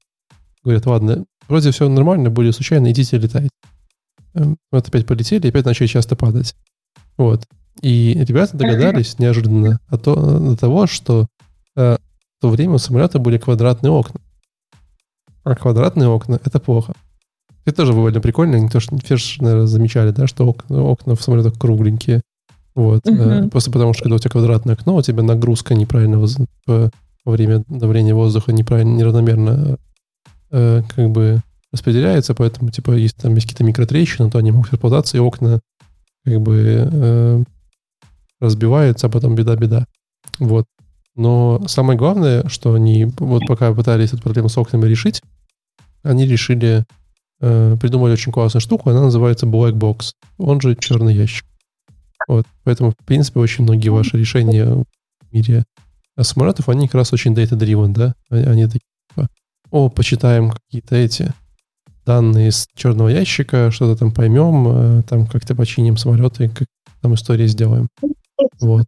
Говорят, ладно, вроде все нормально, были случайно, идите летать. Эм, вот опять полетели, и опять начали часто падать. Вот. И ребята догадались неожиданно о то, до того, что э, в то время у самолета были квадратные окна. А квадратные окна — это плохо. Это тоже довольно прикольно. Не то, что все же, наверное, замечали, да, что окна, окна в самолетах кругленькие. Вот. Uh-huh. Просто потому, что когда у тебя квадратное окно, у тебя нагрузка неправильно воз... во время давления воздуха неправильно, неравномерно э, как бы распределяется, поэтому, типа, если там есть какие-то микротрещины, то они могут расползаться, и окна как бы э, разбиваются, а потом беда-беда. Вот. Но самое главное, что они вот пока пытались эту проблему с окнами решить, они решили э, придумали очень классную штуку, она называется Black Box, он же черный ящик. Вот, поэтому, в принципе, очень многие ваши решения в мире самолетов, они как раз очень data-driven, да? Они такие, типа, о, почитаем какие-то эти данные из черного ящика, что-то там поймем, э, там как-то починим самолеты, как там истории сделаем. Вот.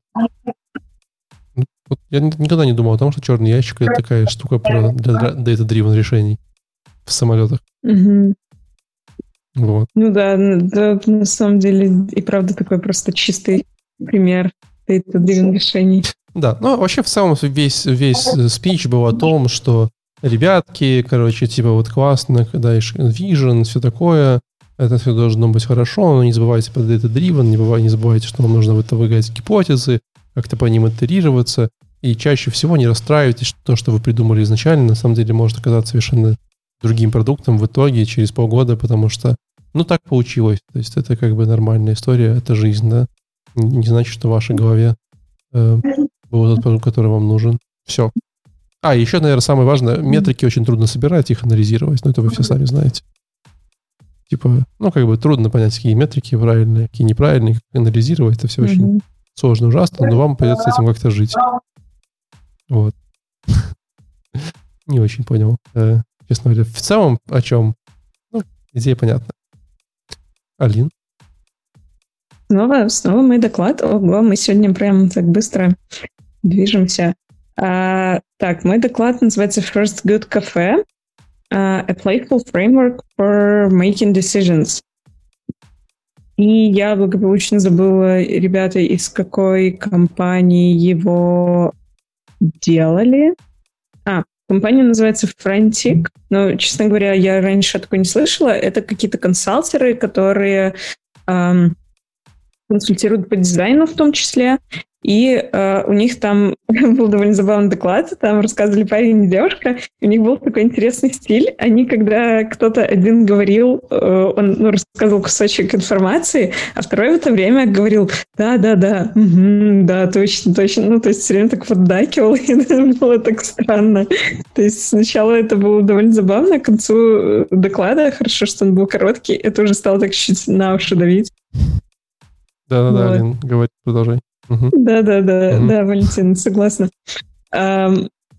Ну, вот я никогда не думал о том, что черный ящик это такая штука про для data-driven решений в самолетах. Угу. Вот. Ну да, да, на самом деле и правда такой просто чистый пример data-driven решений. Да, ну вообще в целом весь, весь спич был о том, что ребятки, короче, типа вот классно, когда vision, все такое, это все должно быть хорошо, но не забывайте про data-driven, не, бывайте, не забывайте, что вам нужно в это выгадать гипотезы, как-то по ним итерироваться, и чаще всего не расстраивайтесь, что то, что вы придумали изначально, на самом деле может оказаться совершенно другим продуктом в итоге через полгода, потому что, ну, так получилось. То есть это как бы нормальная история, это жизнь, да. Не значит, что в вашей голове э, был тот продукт, который вам нужен. Все. А, еще, наверное, самое важное, метрики очень трудно собирать, их анализировать, но это вы все сами знаете. Типа, ну, как бы трудно понять, какие метрики правильные, какие неправильные, как анализировать, это все mm-hmm. очень сложно, ужасно, но вам придется с этим как-то жить. Вот. Не очень понял, э, честно говоря. В целом, о чем? Ну, идея понятна. Алин? Снова, снова мой доклад. Ого, мы сегодня прям так быстро движемся. А, так, мой доклад называется First Good Cafe. Uh, a playful framework for making decisions. И я благополучно забыла, ребята, из какой компании его делали. А, компания называется Frantic. Но, честно говоря, я раньше такое не слышала. Это какие-то консалтеры, которые эм, консультируют по дизайну в том числе. И э, у них там был довольно забавный доклад, там рассказывали парень и девушка, и у них был такой интересный стиль. Они, когда кто-то один говорил, э, он ну, рассказывал кусочек информации, а второй в это время говорил, да-да-да, угу, да, точно, точно. Ну, то есть все время так поддакивал, и было так странно. То есть сначала это было довольно забавно, к концу э, доклада, хорошо, что он был короткий, это уже стало так чуть на уши давить. Да-да-да, вот. Алин, говори, продолжай. Да-да-да, да, Валентин, согласна.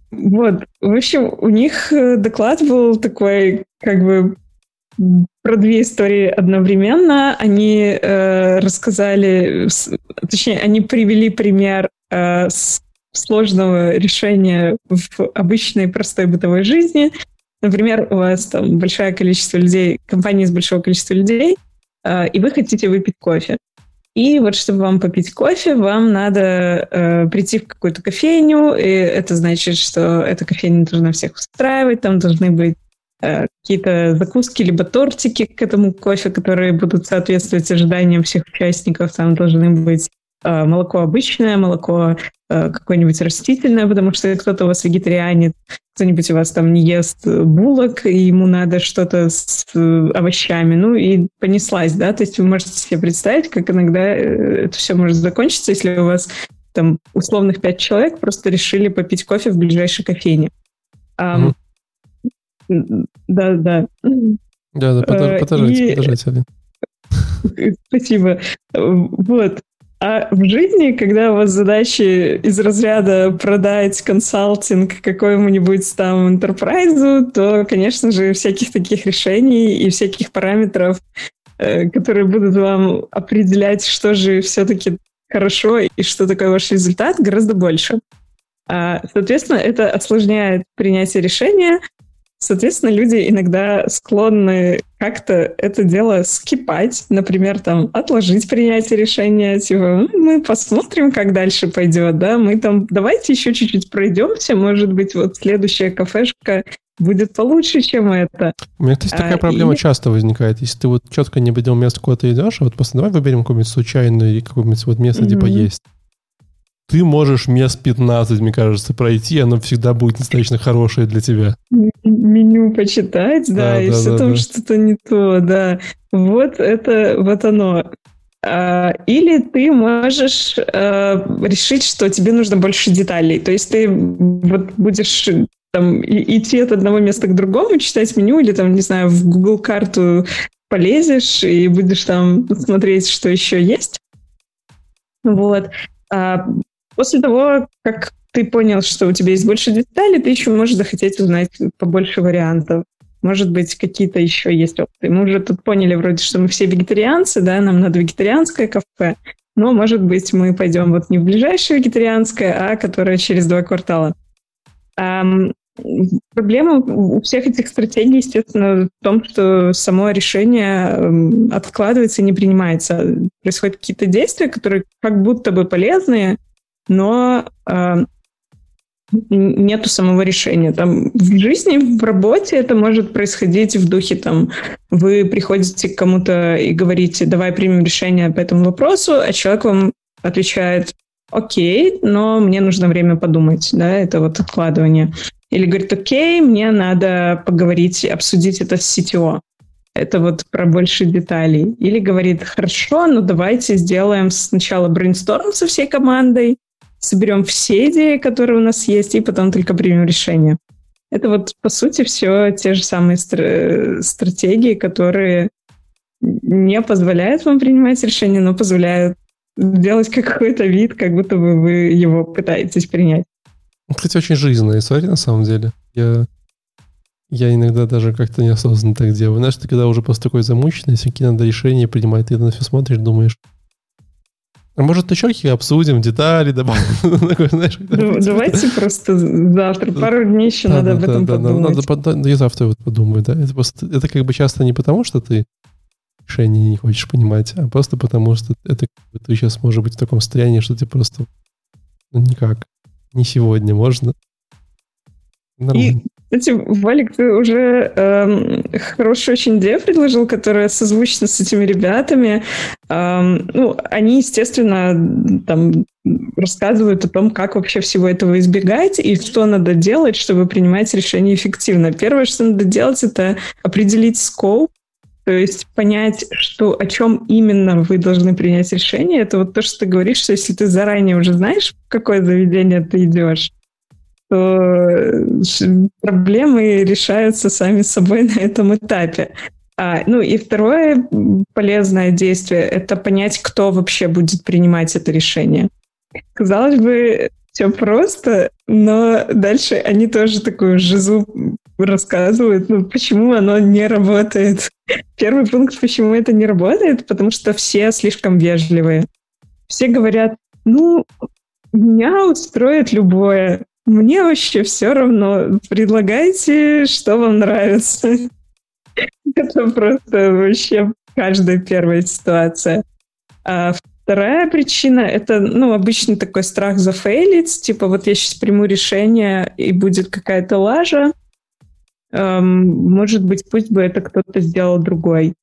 Вот, в общем, у них э, доклад был такой, как бы, про две истории одновременно. Они э, рассказали, точнее, они привели пример э, сложного решения в обычной простой бытовой жизни. Например, у вас там большое количество людей, компания с большого количества людей, э, и вы хотите выпить кофе. И вот чтобы вам попить кофе, вам надо э, прийти в какую-то кофейню, и это значит, что эта кофейня должна всех устраивать, там должны быть э, какие-то закуски либо тортики к этому кофе, которые будут соответствовать ожиданиям всех участников, там должны быть э, молоко обычное, молоко какое-нибудь растительное, потому что кто-то у вас вегетарианец, кто-нибудь у вас там не ест булок, и ему надо что-то с э, овощами, ну и понеслась, да, то есть вы можете себе представить, как иногда э, это все может закончиться, если у вас там условных пять человек просто решили попить кофе в ближайшей кофейне. Um, mm. Да, да. Да, да, подождите, подождите, Спасибо. Вот. А в жизни, когда у вас задачи из разряда продать консалтинг какому-нибудь там интерпрайзу, то, конечно же, всяких таких решений и всяких параметров, э, которые будут вам определять, что же все-таки хорошо и что такое ваш результат, гораздо больше. А, соответственно, это осложняет принятие решения, Соответственно, люди иногда склонны как-то это дело скипать, например, там, отложить принятие решения, типа, мы посмотрим, как дальше пойдет, да, мы там, давайте еще чуть-чуть пройдемся, может быть, вот следующая кафешка будет получше, чем это. У меня, кстати, такая а, проблема и... часто возникает. Если ты вот четко не определил место, куда ты идешь, а вот просто давай выберем какое-нибудь случайное какое-нибудь вот место, mm-hmm. где поесть ты можешь мест 15, мне кажется, пройти, оно всегда будет достаточно хорошее для тебя. Меню почитать, да, да и да, все да, там да. что-то не то, да. Вот это, вот оно. А, или ты можешь а, решить, что тебе нужно больше деталей. То есть ты вот будешь там идти от одного места к другому, читать меню, или там, не знаю, в Google карту полезешь и будешь там смотреть, что еще есть. Вот. А После того, как ты понял, что у тебя есть больше деталей, ты еще можешь захотеть узнать побольше вариантов. Может быть, какие-то еще есть опыты. Мы уже тут поняли вроде, что мы все вегетарианцы, да, нам надо вегетарианское кафе. Но, может быть, мы пойдем вот не в ближайшее вегетарианское, а которое через два квартала. Um, проблема у всех этих стратегий, естественно, в том, что само решение откладывается и не принимается. Происходят какие-то действия, которые как будто бы полезные, но э, нету самого решения. Там в жизни, в работе это может происходить в духе там вы приходите к кому-то и говорите, давай примем решение по этому вопросу, а человек вам отвечает, окей, но мне нужно время подумать, да, это вот откладывание. Или говорит, окей, мне надо поговорить, обсудить это с CTO. Это вот про больше деталей. Или говорит, хорошо, ну давайте сделаем сначала брейнсторм со всей командой, соберем все идеи, которые у нас есть, и потом только примем решение. Это вот, по сути, все те же самые стр- стратегии, которые не позволяют вам принимать решения, но позволяют делать какой-то вид, как будто бы вы его пытаетесь принять. Кстати, очень жизненная история, на самом деле. Я, я иногда даже как-то неосознанно так делаю. Знаешь, ты когда уже после такой замученности, какие надо решения принимать, ты на все смотришь, думаешь, может, еще какие обсудим, детали добавим? Давайте просто завтра, пару дней еще надо об этом подумать. Я завтра вот подумаю, да. Это просто, это как бы часто не потому, что ты решение не хочешь понимать, а просто потому, что это ты сейчас можешь быть в таком состоянии, что ты просто ну, никак, не сегодня можно. Нормально. И кстати, Валик, ты уже эм, хорошую очень идею предложил, которая созвучна с этими ребятами. Эм, ну, они, естественно, там рассказывают о том, как вообще всего этого избегать и что надо делать, чтобы принимать решения эффективно. Первое, что надо делать, это определить скоп, то есть понять, что, о чем именно вы должны принять решение, это вот то, что ты говоришь, что если ты заранее уже знаешь, в какое заведение ты идешь, то э, проблемы решаются сами собой на этом этапе. А, ну и второе полезное действие — это понять, кто вообще будет принимать это решение. Казалось бы, все просто, но дальше они тоже такую жизу рассказывают, ну, почему оно не работает. Первый пункт, почему это не работает, потому что все слишком вежливые. Все говорят, ну, меня устроит любое. Мне вообще все равно. Предлагайте, что вам нравится. Это просто вообще каждая первая ситуация. А вторая причина — это, ну, обычный такой страх зафейлить. Типа, вот я сейчас приму решение, и будет какая-то лажа. Эм, может быть, пусть бы это кто-то сделал другой.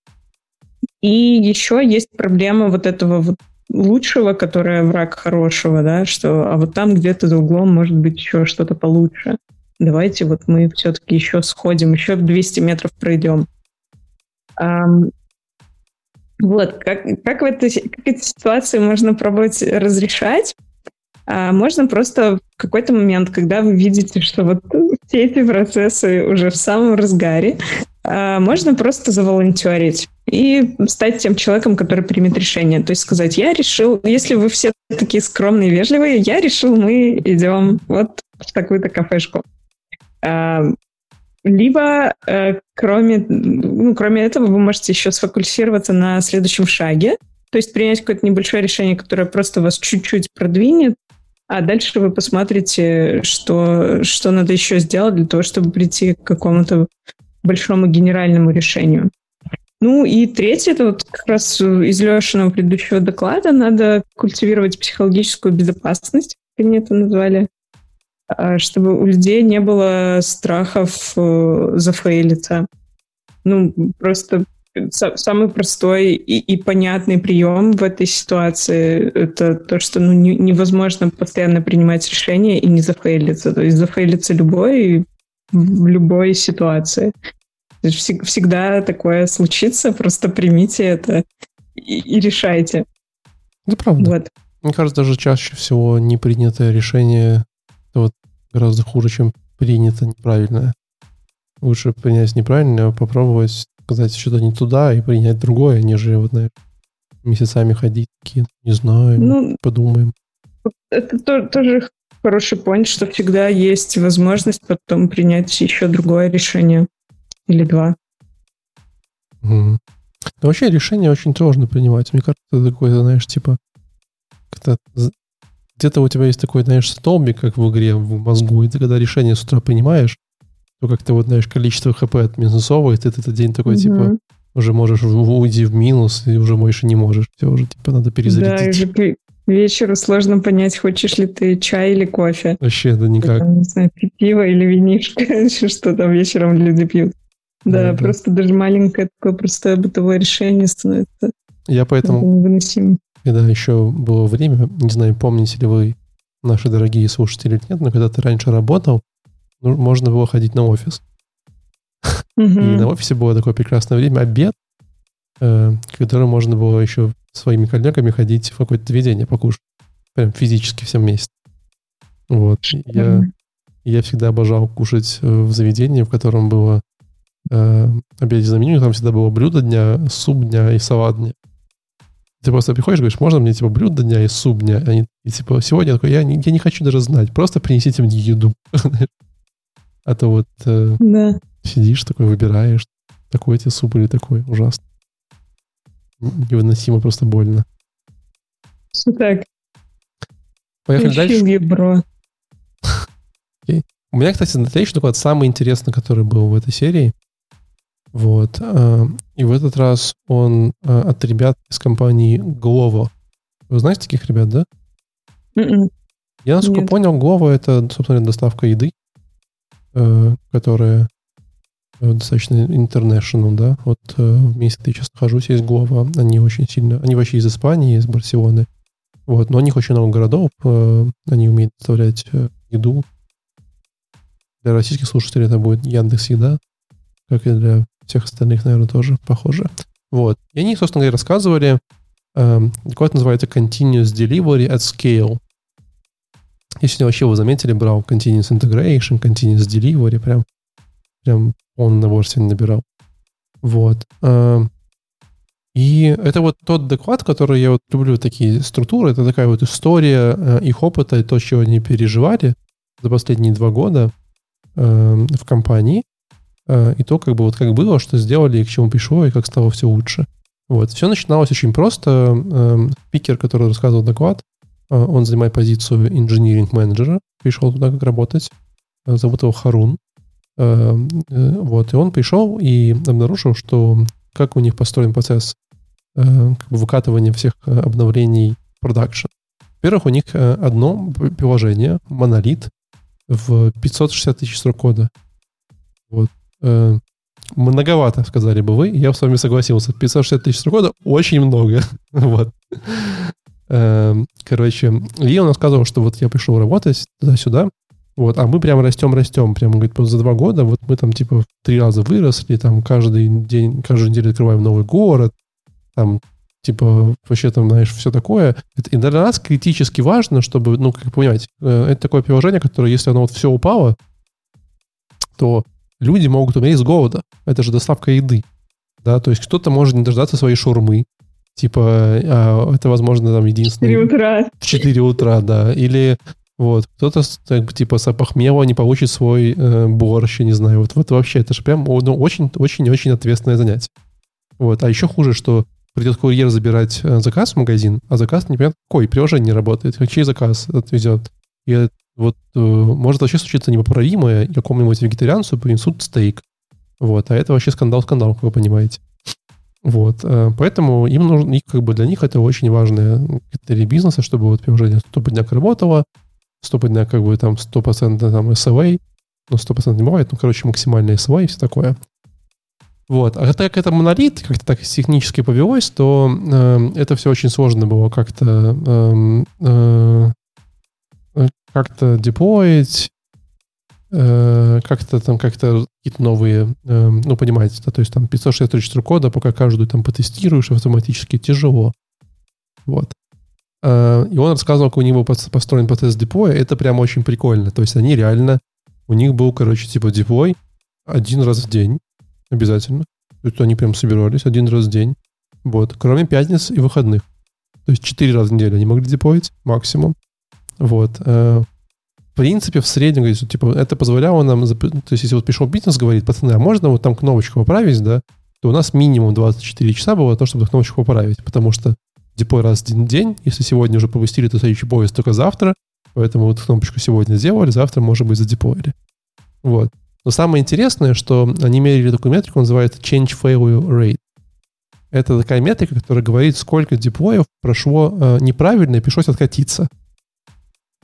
И еще есть проблема вот этого вот лучшего, которое враг хорошего, да, что а вот там где-то за углом может быть еще что-то получше. Давайте вот мы все-таки еще сходим, еще 200 метров пройдем. Um, вот, как, как, в этой, как эти ситуации можно пробовать разрешать? А можно просто в какой-то момент, когда вы видите, что вот все эти процессы уже в самом разгаре, а, можно просто заволонтерить и стать тем человеком, который примет решение. То есть сказать, я решил, если вы все такие скромные вежливые, я решил, мы идем вот в такую-то кафешку. А, либо, э, кроме, ну, кроме этого, вы можете еще сфокусироваться на следующем шаге, то есть принять какое-то небольшое решение, которое просто вас чуть-чуть продвинет, а дальше вы посмотрите, что, что надо еще сделать для того, чтобы прийти к какому-то большому генеральному решению. Ну и третье, это вот как раз из Лешиного предыдущего доклада, надо культивировать психологическую безопасность, как они это назвали, а, чтобы у людей не было страхов э, зафейлиться. Ну, просто самый простой и, и понятный прием в этой ситуации это то, что ну, не, невозможно постоянно принимать решения и не зафейлиться. То есть зафейлиться любой в любой ситуации. Всегда такое случится, просто примите это и, и решайте. Это правда. Вот. Мне кажется, даже чаще всего непринятое решение вот гораздо хуже, чем принято неправильное. Лучше принять неправильное, попробовать сказать что-то не туда и принять другое, нежели вот, наверное, месяцами ходить такие, не знаю, ну, подумаем. Это тоже, тоже хороший point, что всегда есть возможность потом принять еще другое решение. Или два. Угу. Да вообще решение очень сложно принимать. Мне кажется, это такое, знаешь, типа где-то у тебя есть такой, знаешь, столбик, как в игре, в мозгу, и ты когда решение с утра принимаешь, то как-то вот, знаешь, количество хп отминусовывает, и ты этот день такой, mm типа, уже можешь уйти в минус, и уже больше не можешь. Все, уже, типа, надо перезарядить. Да, уже вечеру сложно понять, хочешь ли ты чай или кофе. Вообще, да никак. Там, не знаю, пиво или винишко, что там вечером люди пьют. Да, да просто да. даже маленькое такое простое бытовое решение становится Я поэтому... невыносимым. Когда еще было время, не знаю, помните ли вы, наши дорогие слушатели, нет, но когда ты раньше работал, ну, можно было ходить на офис. И на офисе было такое прекрасное время, обед, э, к которому можно было еще своими коллегами ходить в какое-то заведение покушать. Прям физически всем вместе. Вот. Я, я всегда обожал кушать э, в заведении, в котором было э, обеденное меню, там всегда было блюдо дня, суп дня и салат дня. Ты просто приходишь и говоришь, можно мне, типа, блюдо дня и суп дня? Они, и, типа, сегодня я такой, я не, я не хочу даже знать, просто принесите мне еду. а то вот э, да. сидишь такой, выбираешь, такой тебе суп или такой, ужасно. Невыносимо, просто больно. Все так. Поехали дальше. okay. У меня, кстати, следующий доклад самый интересный, который был в этой серии. Вот. Э, и в этот раз он э, от ребят из компании Glovo. Вы знаете таких ребят, да? Mm-mm. М-м. Я, насколько Нет. понял, Glovo — это, собственно, доставка еды, э, которая достаточно international, да. Вот в месте, я сейчас нахожусь, есть Glovo. Они очень сильно... Они вообще из Испании, из Барселоны. Вот. Но у них очень много городов. Они умеют доставлять еду. Для российских слушателей это будет Яндекс Еда, как и для всех остальных, наверное, тоже похоже. Вот. И они, собственно говоря, рассказывали, э, доклад называется Continuous Delivery at Scale. Если вообще вы заметили, брал Continuous Integration, Continuous Delivery, прям, прям полный набор сегодня набирал. Вот. Э, и это вот тот доклад, который я вот люблю такие структуры. Это такая вот история э, их опыта и то, чего они переживали за последние два года э, в компании. Э, и то, как бы вот как было, что сделали, и к чему пришло, и как стало все лучше. Вот. Все начиналось очень просто. Эм, спикер, который рассказывал доклад, э, он занимает позицию инжиниринг-менеджера, пришел туда как работать. Э, зовут его Харун. Эм, вот. И он пришел и обнаружил, что как у них построен процесс как бы выкатывания всех обновлений продакшн. Во-первых, у них одно приложение, монолит, в 560 тысяч строк кода. Вот. Э, многовато, сказали бы вы. Я с вами согласился. 560 тысяч кода очень много. вот. Э, короче, и он рассказывал, что вот я пришел работать туда-сюда, вот, а мы прям растем-растем, прям, говорит, за два года вот мы там типа в три раза выросли, там каждый день, каждую неделю открываем новый город, там типа вообще там, знаешь, все такое. И для нас критически важно, чтобы, ну, как понимаете, э, это такое приложение, которое, если оно вот все упало, то люди могут умереть с голода. Это же доставка еды. Да, то есть кто-то может не дождаться своей шурмы. Типа, а, это, возможно, там единственное... 4 утра. В 4 утра, да. Или вот, кто-то, так, типа, с опохмела не получит свой э, борщ, я не знаю. Вот, вот вообще, это же прям ну, очень-очень-очень ответственное занятие. Вот, а еще хуже, что придет курьер забирать э, заказ в магазин, а заказ непонятно какой, приложение не работает. Чей заказ отвезет? И вот э, может вообще случиться непоправимое, и какому-нибудь вегетарианцу принесут стейк. Вот, а это вообще скандал-скандал, как вы понимаете. Вот, э, поэтому им нужно, как бы для них это очень важное критерий бизнеса, чтобы вот приложение 100 дня работало, 100 дня как бы там 100% там SLA, ну 100% не бывает, ну, короче, максимальная SLA и все такое. Вот. А так как это монолит, как-то так технически повелось, то э, это все очень сложно было как-то э, э, как-то деплоить, э, как-то там как-то какие-то новые, э, ну, понимаете, да, то есть там 564 кода, пока каждую там потестируешь автоматически, тяжело. Вот. Э, и он рассказывал, как у него построен процесс деплоя, это прям очень прикольно. То есть они реально, у них был, короче, типа деплой один раз в день обязательно. То есть они прям собирались один раз в день. Вот. Кроме пятниц и выходных. То есть четыре раза в неделю они могли деплоить максимум. Вот. Э, в принципе, в среднем, типа, это позволяло нам, то есть, если вот пришел бизнес, говорит, пацаны, а можно вот там кнопочку поправить, да, то у нас минимум 24 часа было то, чтобы кнопочку поправить, потому что депой раз в день, если сегодня уже повысили, то следующий поезд только завтра, поэтому вот кнопочку сегодня сделали, завтра, может быть, задеплоили. Вот. Но самое интересное, что они мерили такую метрику, называется Change Failure Rate. Это такая метрика, которая говорит, сколько деплоев прошло э, неправильно и пришлось откатиться.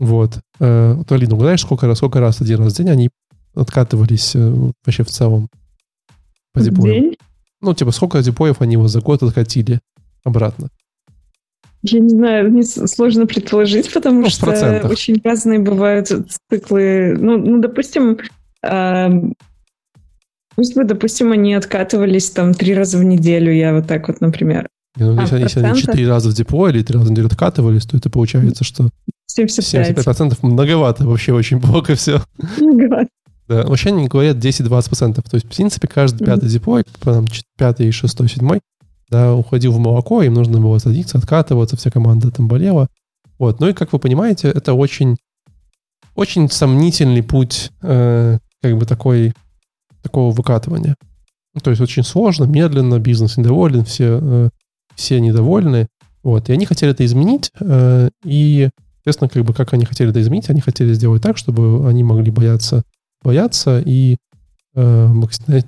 Вот. Э, вот, Алина, угадаешь, сколько раз, сколько раз один раз в день они откатывались э, вообще в целом по? День? Ну, типа, сколько деплоев они его за год откатили обратно? Я не знаю, мне сложно предположить, потому ну, что очень разные бывают циклы. Ну, ну допустим, э, пусть бы, допустим, они откатывались там три раза в неделю, я вот так вот, например. Ну, а если, если они четыре раза в депо или три раза в неделю откатывались, то это получается, что 75%. 75% многовато, вообще очень плохо все. Многовато. Да, вообще они говорят 10-20%. То есть, в принципе, каждый пятый mm-hmm. депо, там, пятый, шестой, седьмой, да, уходил в молоко, им нужно было садиться, откатываться, вся команда там болела. Вот. Ну и, как вы понимаете, это очень, очень сомнительный путь э, как бы такой, такого выкатывания. То есть очень сложно, медленно, бизнес недоволен, все, э, все недовольны. Вот. И они хотели это изменить. Э, и, соответственно, как бы как они хотели это изменить, они хотели сделать так, чтобы они могли бояться, бояться и э,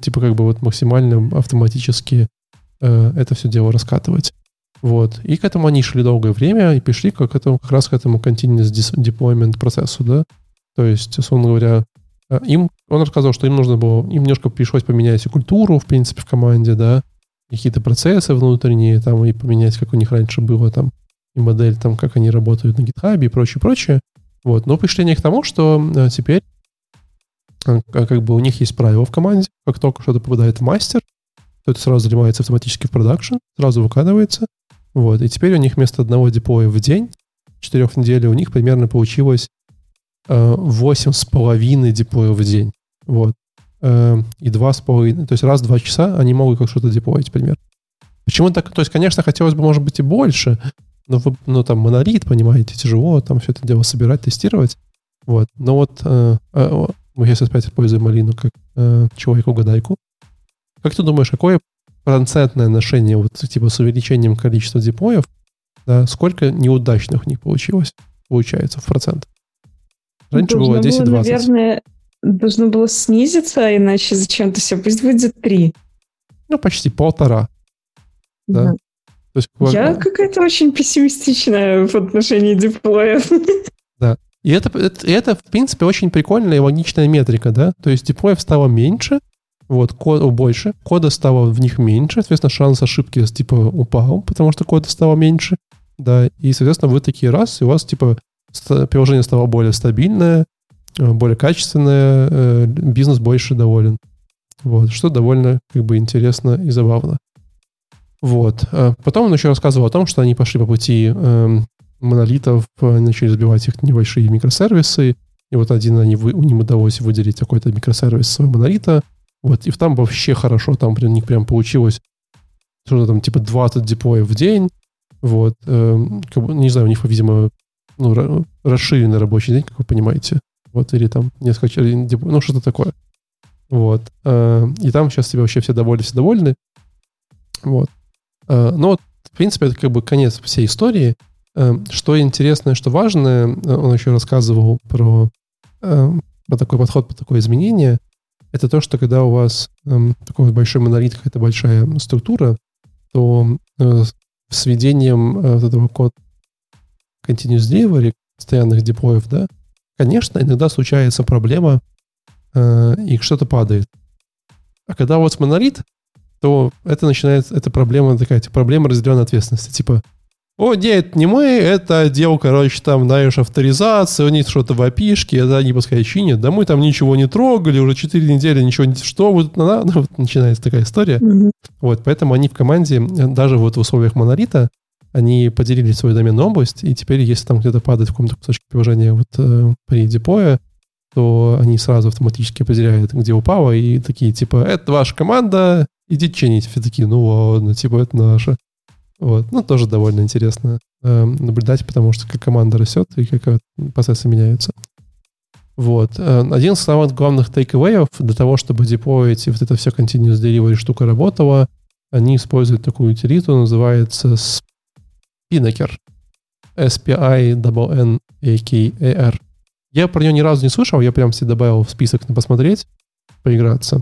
типа как бы вот максимально автоматически Э, это все дело раскатывать. Вот. И к этому они шли долгое время и пришли как, этому, как раз к этому continuous deployment процессу, да. То есть, условно говоря, э, им, он рассказал, что им нужно было, им немножко пришлось поменять и культуру, в принципе, в команде, да, какие-то процессы внутренние, там, и поменять, как у них раньше было, там, и модель, там, как они работают на GitHub и прочее, прочее. Вот. Но они к тому, что э, теперь как бы у них есть правило в команде, как только что-то попадает в мастер, то это сразу заливается автоматически в продакшн, сразу выкладывается. Вот. И теперь у них вместо одного деплоя в день, четырех недель, у них примерно получилось э, восемь с половиной деплоев в день. Вот. Э, и два с половиной. То есть раз в два часа они могут как что-то деплоить, примерно. Почему так? То есть, конечно, хотелось бы, может быть, и больше, но, вы, ну, там монолит, понимаете, тяжело там все это дело собирать, тестировать. Вот. Но вот э, э, мы сейчас опять используем малину как э, человеку-гадайку. Как ты думаешь, какое процентное отношение вот типа с увеличением количества деплоев, да, сколько неудачных у них получилось, получается в процент? Раньше должно было 10-20. Было, наверное, должно было снизиться, иначе зачем-то все, пусть будет 3. Ну, почти полтора. Да. да. То есть, Я какая-то очень пессимистичная в отношении деплоев. Да. И это, это, это, в принципе, очень прикольная и логичная метрика, да? То есть деплоев стало меньше, вот, код больше, кода стало в них меньше, соответственно, шанс ошибки типа упал, потому что кода стало меньше, да, и, соответственно, вы такие раз, и у вас типа приложение стало более стабильное, э, более качественное, э, бизнес больше доволен. Вот, что довольно как бы интересно и забавно. Вот. А потом он еще рассказывал о том, что они пошли по пути э, монолитов, начали разбивать их небольшие микросервисы, и вот один они, у них удалось выделить какой-то микросервис своего монолита, вот, и там вообще хорошо, там у них прям получилось что-то там типа 20 деплоев в день. Вот, э, как бы, не знаю, у них, видимо, ну, расширенный рабочий день, как вы понимаете. Вот, или там несколько, ну, что-то такое. Вот. Э, и там сейчас тебе вообще все довольны, все довольны. Вот. Э, но вот, в принципе, это как бы конец всей истории. Э, что интересное, что важное, э, он еще рассказывал про, про такой подход, про такое изменение – это то, что когда у вас эм, такой большой монолит, какая-то большая структура, то с введением этого код continuous delivery, постоянных деплоев, да, конечно, иногда случается проблема, и что-то падает. А когда у вас монолит, то это начинается, эта проблема такая, типа, проблема разделенной ответственности. Типа, о, нет, не мы, это отдел, короче, там, знаешь, авторизации, у них что-то в опишке, это они пускай чинят. Да мы там ничего не трогали, уже 4 недели ничего не... Что вот, ну, вот начинается такая история. Mm-hmm. Вот, поэтому они в команде, даже вот в условиях монолита, они поделили свою доменную область, и теперь, если там где-то падает в каком-то кусочке приложения вот э, при депое, то они сразу автоматически определяют, где упало, и такие, типа, это ваша команда, идите чинить. Все такие, ну ладно, типа, это наша. Вот. Ну, тоже довольно интересно э, наблюдать, потому что как команда растет и как процессы меняются. Вот. Э, один из самых главных takeaway для того, чтобы деплоить и вот это все continuous delivery штука работала, они используют такую утилиту, называется Spinnaker. S-P-I-N-N-A-K-A-R. Я про нее ни разу не слышал, я прям себе добавил в список на посмотреть, поиграться.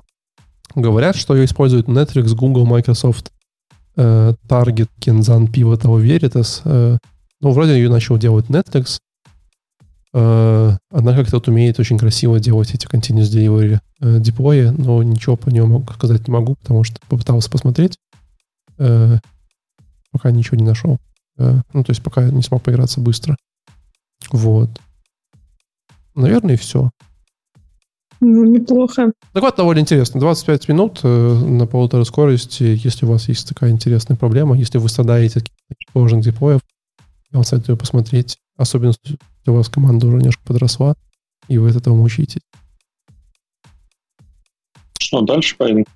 Говорят, что ее используют Netflix, Google, Microsoft э, Target, Kenzan, Pivotal, Veritas. Э, ну, вроде ее начал делать Netflix. Э, она как-то вот умеет очень красиво делать эти continuous delivery э, деплои, но ничего по нему сказать не могу, потому что попытался посмотреть. Э, пока ничего не нашел. Э, ну, то есть пока не смог поиграться быстро. Вот. Наверное, и все. Ну, неплохо. Доклад довольно интересный. 25 минут э, на полутора скорости. Если у вас есть такая интересная проблема, если вы страдаете от сложных деплоев, я вам советую посмотреть. Особенно, если у вас команда уже немножко подросла, и вы от этого мучаетесь. Что, дальше пойдем?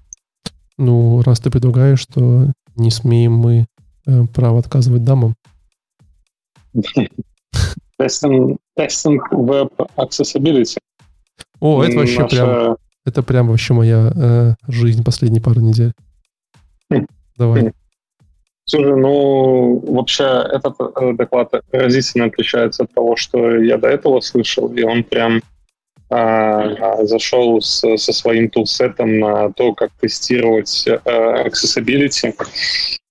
Ну, раз ты предлагаешь, то не смеем мы э, право отказывать дамам. Тестинг веб accessibility. О, это вообще наша... прям, это прям вообще моя э, жизнь последние пару недель. Хм. Давай. Хм. Слушай, ну, вообще этот э, доклад разительно отличается от того, что я до этого слышал, и он прям а, зашел с, со своим тулсетом на то, как тестировать а, accessibility.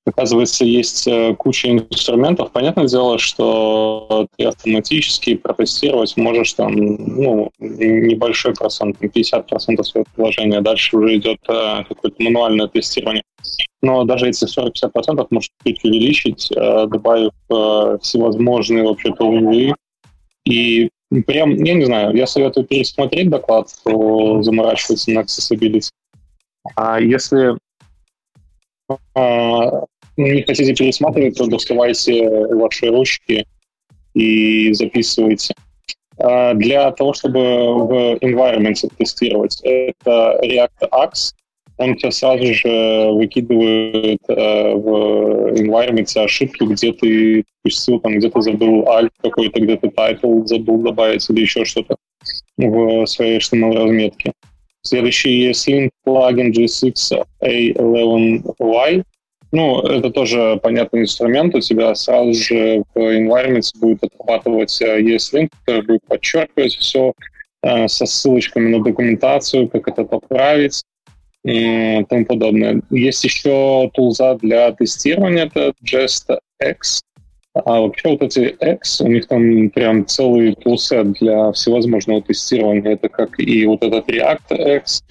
Оказывается, есть э, куча инструментов. Понятное дело, что ты автоматически протестировать можешь там ну, небольшой процент, 50% своего приложения. Дальше уже идет э, какое-то мануальное тестирование. Но даже эти 40-50% может чуть увеличить, э, добавив всевозможные вообще тулы. И прям, я не знаю, я советую пересмотреть доклад, то заморачиваться на accessibility. А если не хотите пересматривать, то доставайте ваши ручки и записывайте. А, для того, чтобы в environment тестировать, это React Axe. Он тебя сразу же выкидывает э, в environment ошибки, где ты пустил, там, где-то забыл alt какой-то, где-то title забыл добавить или еще что-то в своей HTML-разметке. Следующий ESLint плагин G6 A11Y ну, это тоже понятный инструмент. У тебя сразу же в environment будет отрабатывать ESLint, который будет подчеркивать все э, со ссылочками на документацию, как это поправить и тому подобное. Есть еще тулза для тестирования, это JustX. А вообще вот эти X, у них там прям целый тулсет для всевозможного тестирования. Это как и вот этот React X,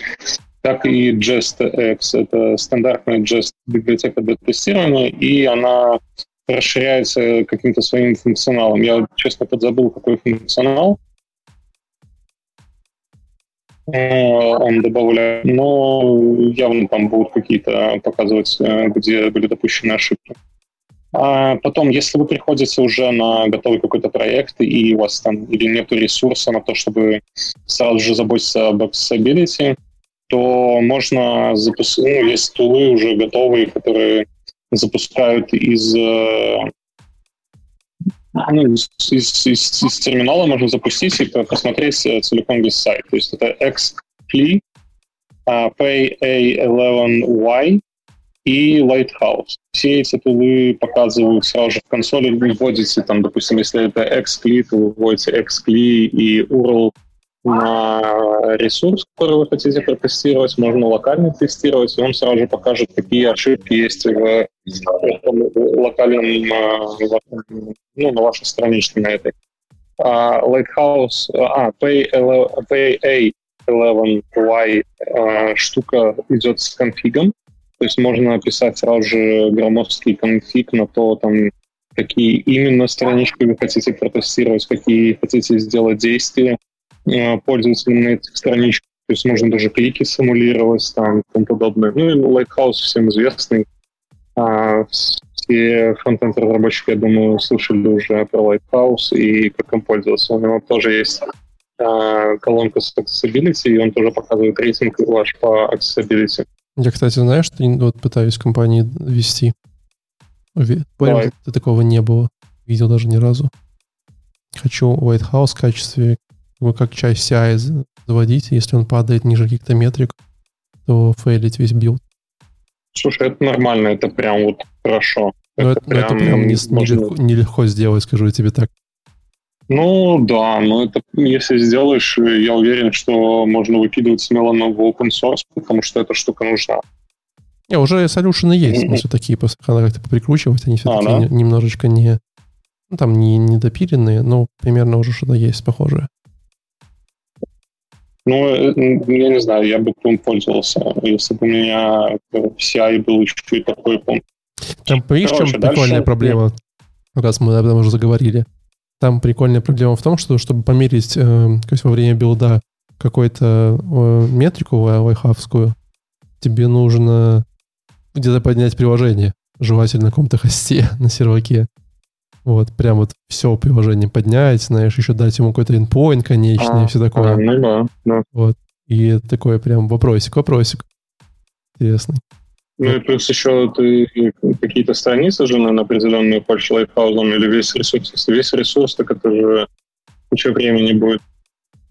так и JustX. Это стандартная Jest библиотека для тестирования, и она расширяется каким-то своим функционалом. Я, честно, подзабыл, какой функционал э, он добавляет, но явно там будут какие-то показывать, э, где были допущены ошибки. А потом, если вы приходите уже на готовый какой-то проект, и у вас там или нет ресурса на то, чтобы сразу же заботиться об accessibility, то можно запускать, ну, есть тулы уже готовые, которые запускают из, э, ну, из, из, из, терминала можно запустить и посмотреть э, целиком весь сайт. То есть это XCLI, PA11Y и Lighthouse. Все эти тулы показывают сразу же в консоли, вы вводите, там, допустим, если это XCLI, то вы XCLI и URL на ресурс, который вы хотите протестировать, можно локально тестировать, и он сразу же покажет, какие ошибки есть в локальном, а, ну, на вашей страничке на этой. А, Lighthouse, а, PA11Y а, штука идет с конфигом, то есть можно написать сразу же громоздкий конфиг на то, там, какие именно странички вы хотите протестировать, какие хотите сделать действия, Э, пользователям на этих страничках. То есть можно даже клики симулировать там и тому подобное. Ну и Lighthouse всем известный. А, все фронтенд разработчики, я думаю, слышали уже про Lighthouse и как им пользоваться. У него тоже есть а, колонка с accessibility, и он тоже показывает рейтинг ваш по accessibility. Я, кстати, знаешь, что вот пытаюсь компании вести. Понял, такого не было. Видел даже ни разу. Хочу Lighthouse в качестве его как часть CI заводить, если он падает ниже каких-то метрик, то фейлить весь build. Слушай, это нормально, это прям вот хорошо. Но это, это, прям, это прям не, можно... нелегко, нелегко сделать, скажу я тебе так. Ну да, но это если сделаешь, я уверен, что можно выкидывать смело в open source, потому что эта штука нужна. Не, уже солюшены есть, в смысле, такие, надо как-то прикручивать, они все-таки а, да? немножечко не, ну, там не, не допиленные, но примерно уже что-то есть похожее. Ну, э, я не знаю, я бы им пользовался, если бы у меня в CI был еще и такой пункт. Там, видишь, чем прикольная дальше... проблема, раз мы об этом уже заговорили. Там прикольная проблема в том, что чтобы померить э, то есть во время билда какую-то э, метрику лайхавскую, тебе нужно где-то поднять приложение, желательно на каком-то хосте на серваке. Вот, прям вот все приложение поднять, знаешь, еще дать ему какой-то endpoint конечный, а, все такое. А, ну да, да. Вот. И такой прям вопросик, вопросик. Интересный. Ну и плюс еще ты какие-то страницы же на определенную хочешь лайфхаузом или весь ресурс. Если весь ресурс, так это же куча времени будет.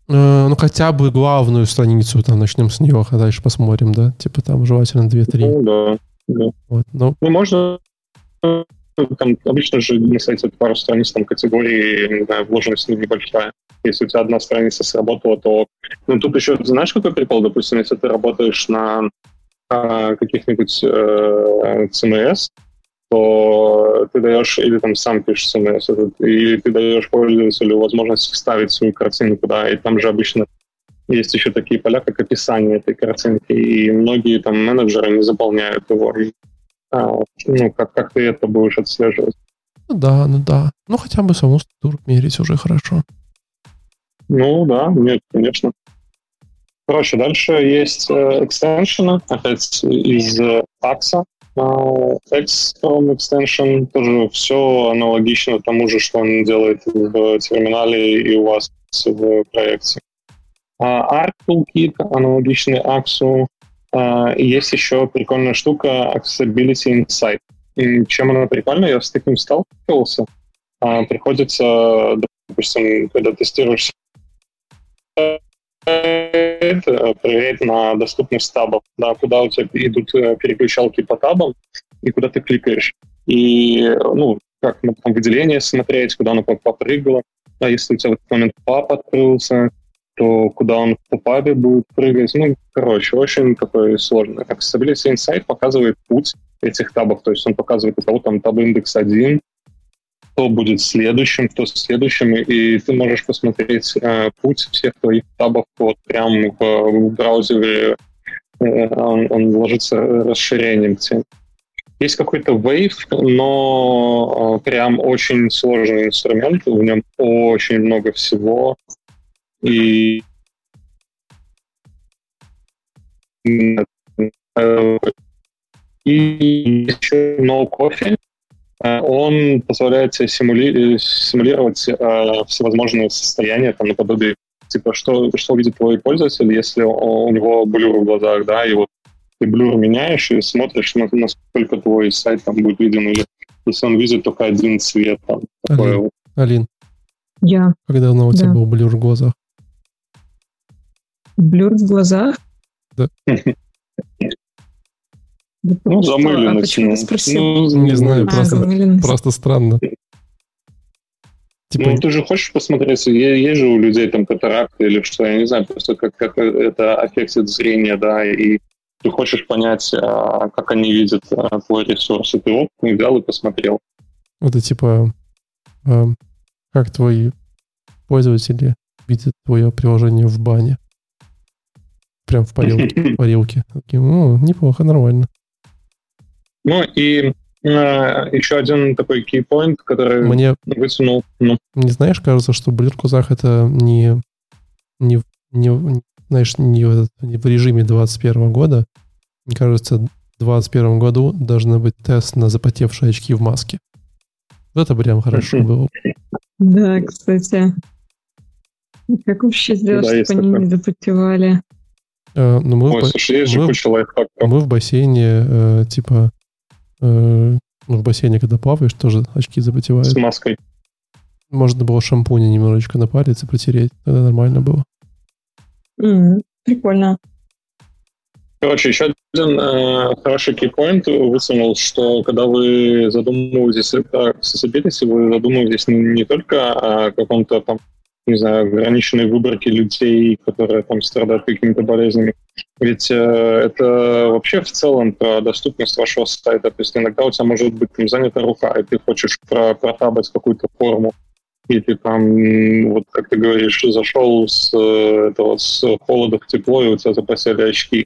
Э, ну, хотя бы главную страницу, там, начнем с нее, а дальше посмотрим, да? Типа там желательно 2-3. Ну, да. да. Вот, ну, ну, можно там обычно же на сайте пару страниц там категории, не знаю, вложенность небольшая. Если у тебя одна страница сработала, то... Ну, тут еще, знаешь, какой прикол? Допустим, если ты работаешь на а, каких-нибудь э, CMS, то ты даешь, или там сам пишешь CMS, или ты даешь пользователю возможность вставить свою картинку, да, и там же обычно есть еще такие поля, как описание этой картинки, и многие там менеджеры не заполняют его. А, ну, как, как ты это будешь отслеживать? Ну да, ну да. Ну хотя бы саму структуру мерить уже хорошо. Ну да, нет, конечно. Короче, дальше есть э, экстеншены, опять из э, AXA. Uh, XCOM Extension тоже все аналогично тому же, что он делает в терминале и у вас в проекте. Uh, Arc Toolkit аналогичный AXU. И есть еще прикольная штука Accessibility Insight. И чем она прикольная, я с таким сталкивался. Uh, приходится, допустим, когда тестируешь проверять на доступность табов, да, куда у тебя идут э, переключалки по табам и куда ты кликаешь. И, ну, как на выделение смотреть, куда оно попрыгало. А если у тебя в этот момент пап открылся, то куда он в папе будет прыгать. Ну, короче, очень такое сложное. Как Stability Insight показывает путь этих табов. То есть он показывает, у кого там таб индекс 1, кто будет следующим, кто следующим, и ты можешь посмотреть э, путь всех твоих табов вот прямо в, в браузере, э, он, он ложится расширением тем. Есть какой-то Wave, но э, прям очень сложный инструмент, в нем очень много всего, и э, и еще No Coffee, Э, он позволяет себе симули... симулировать э, всевозможные состояния, там, наподобие, типа, что, что видит твой пользователь, если у него блюр в глазах, да, и вот ты блюр меняешь и смотришь, насколько твой сайт там будет виден, или если он видит только один цвет. Там, Алин, вот. Алин. Я. Когда давно у тебя да. был блюр в глазах? Блюр в глазах? Да. Ну, замыленность. А почему спросил? Ну, не знаю, а, просто, просто странно. Типа... Ну, ты же хочешь посмотреть, есть же у людей там катаракты или что, я не знаю, просто как, как это аффектит зрение, да, и ты хочешь понять, а, как они видят а, твой ресурс, и ты оп, взял и посмотрел. Это типа, а, как твои пользователи видят твое приложение в бане. Прям в парилке. парилке. Ну, неплохо, нормально. Ну и э, еще один такой кейпоинт, который Мне высунул. Ну. Не знаешь, кажется, что Блир Кузах это не, не, не, знаешь, не в, не в режиме 21 года. Мне кажется, в 2021 году должны быть тест на запотевшие очки в маске. Вот это прям хорошо было. Да, кстати. Как вообще сделать, да, чтобы они не запотевали? Э, ну, мы, Ой, в, слушай, мы, мы в бассейне, э, типа, Э, ну, в бассейне, когда плаваешь, тоже очки запотевают. С маской. Можно было шампуня немножечко напариться, протереть. Тогда нормально было. Mm, прикольно. Короче, еще один э, хороший кейпоинт высунул, что когда вы задумываетесь о accessibility, вы задумываетесь не, не только о каком-то там не знаю, ограниченной выборки людей, которые там страдают какими-то болезнями. Ведь э, это вообще в целом про доступность вашего сайта. То есть иногда у тебя может быть там занята рука, и ты хочешь про протабать какую-то форму, и ты там, вот как ты говоришь, зашел с э, этого с холода в тепло, и у тебя запасили очки.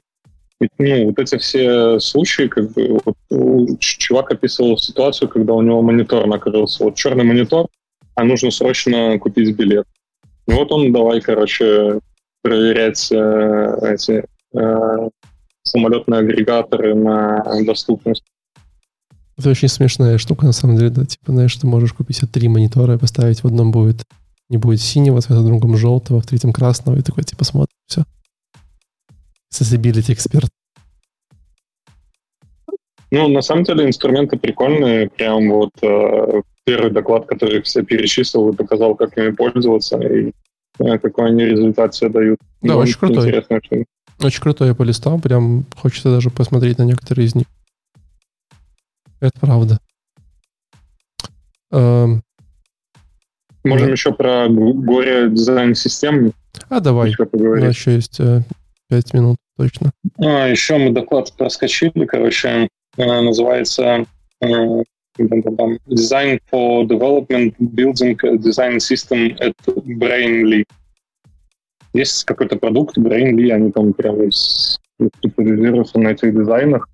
И, ну, вот эти все случаи, как бы, вот, чувак описывал ситуацию, когда у него монитор накрылся. Вот черный монитор, а нужно срочно купить билет. И вот он давай, короче, проверять э, эти э, самолетные агрегаторы на доступность. Это очень смешная штука, на самом деле, да, типа, знаешь, ты можешь купить три монитора и поставить, в одном будет не будет синего цвета, в другом желтого, в третьем красного, и такой, типа, смотришь, все. Accessibility эксперт. Ну, на самом деле, инструменты прикольные. Прям вот э, первый доклад, который все перечислил и показал, как ими пользоваться и э, какой они результат себе дают. Да, ну, очень крутой. Интересно, что... Очень крутой я полистал, прям хочется даже посмотреть на некоторые из них. Это правда. Эм... Можем да. еще про горе дизайн систем. А давай. У нас еще есть э, 5 минут точно. А, еще мы доклад проскочили, короче, э, называется э, Design for Development Building Design System at Brainly. Есть какой-то продукт Brainly, они там прямо специализируются на этих дизайнах.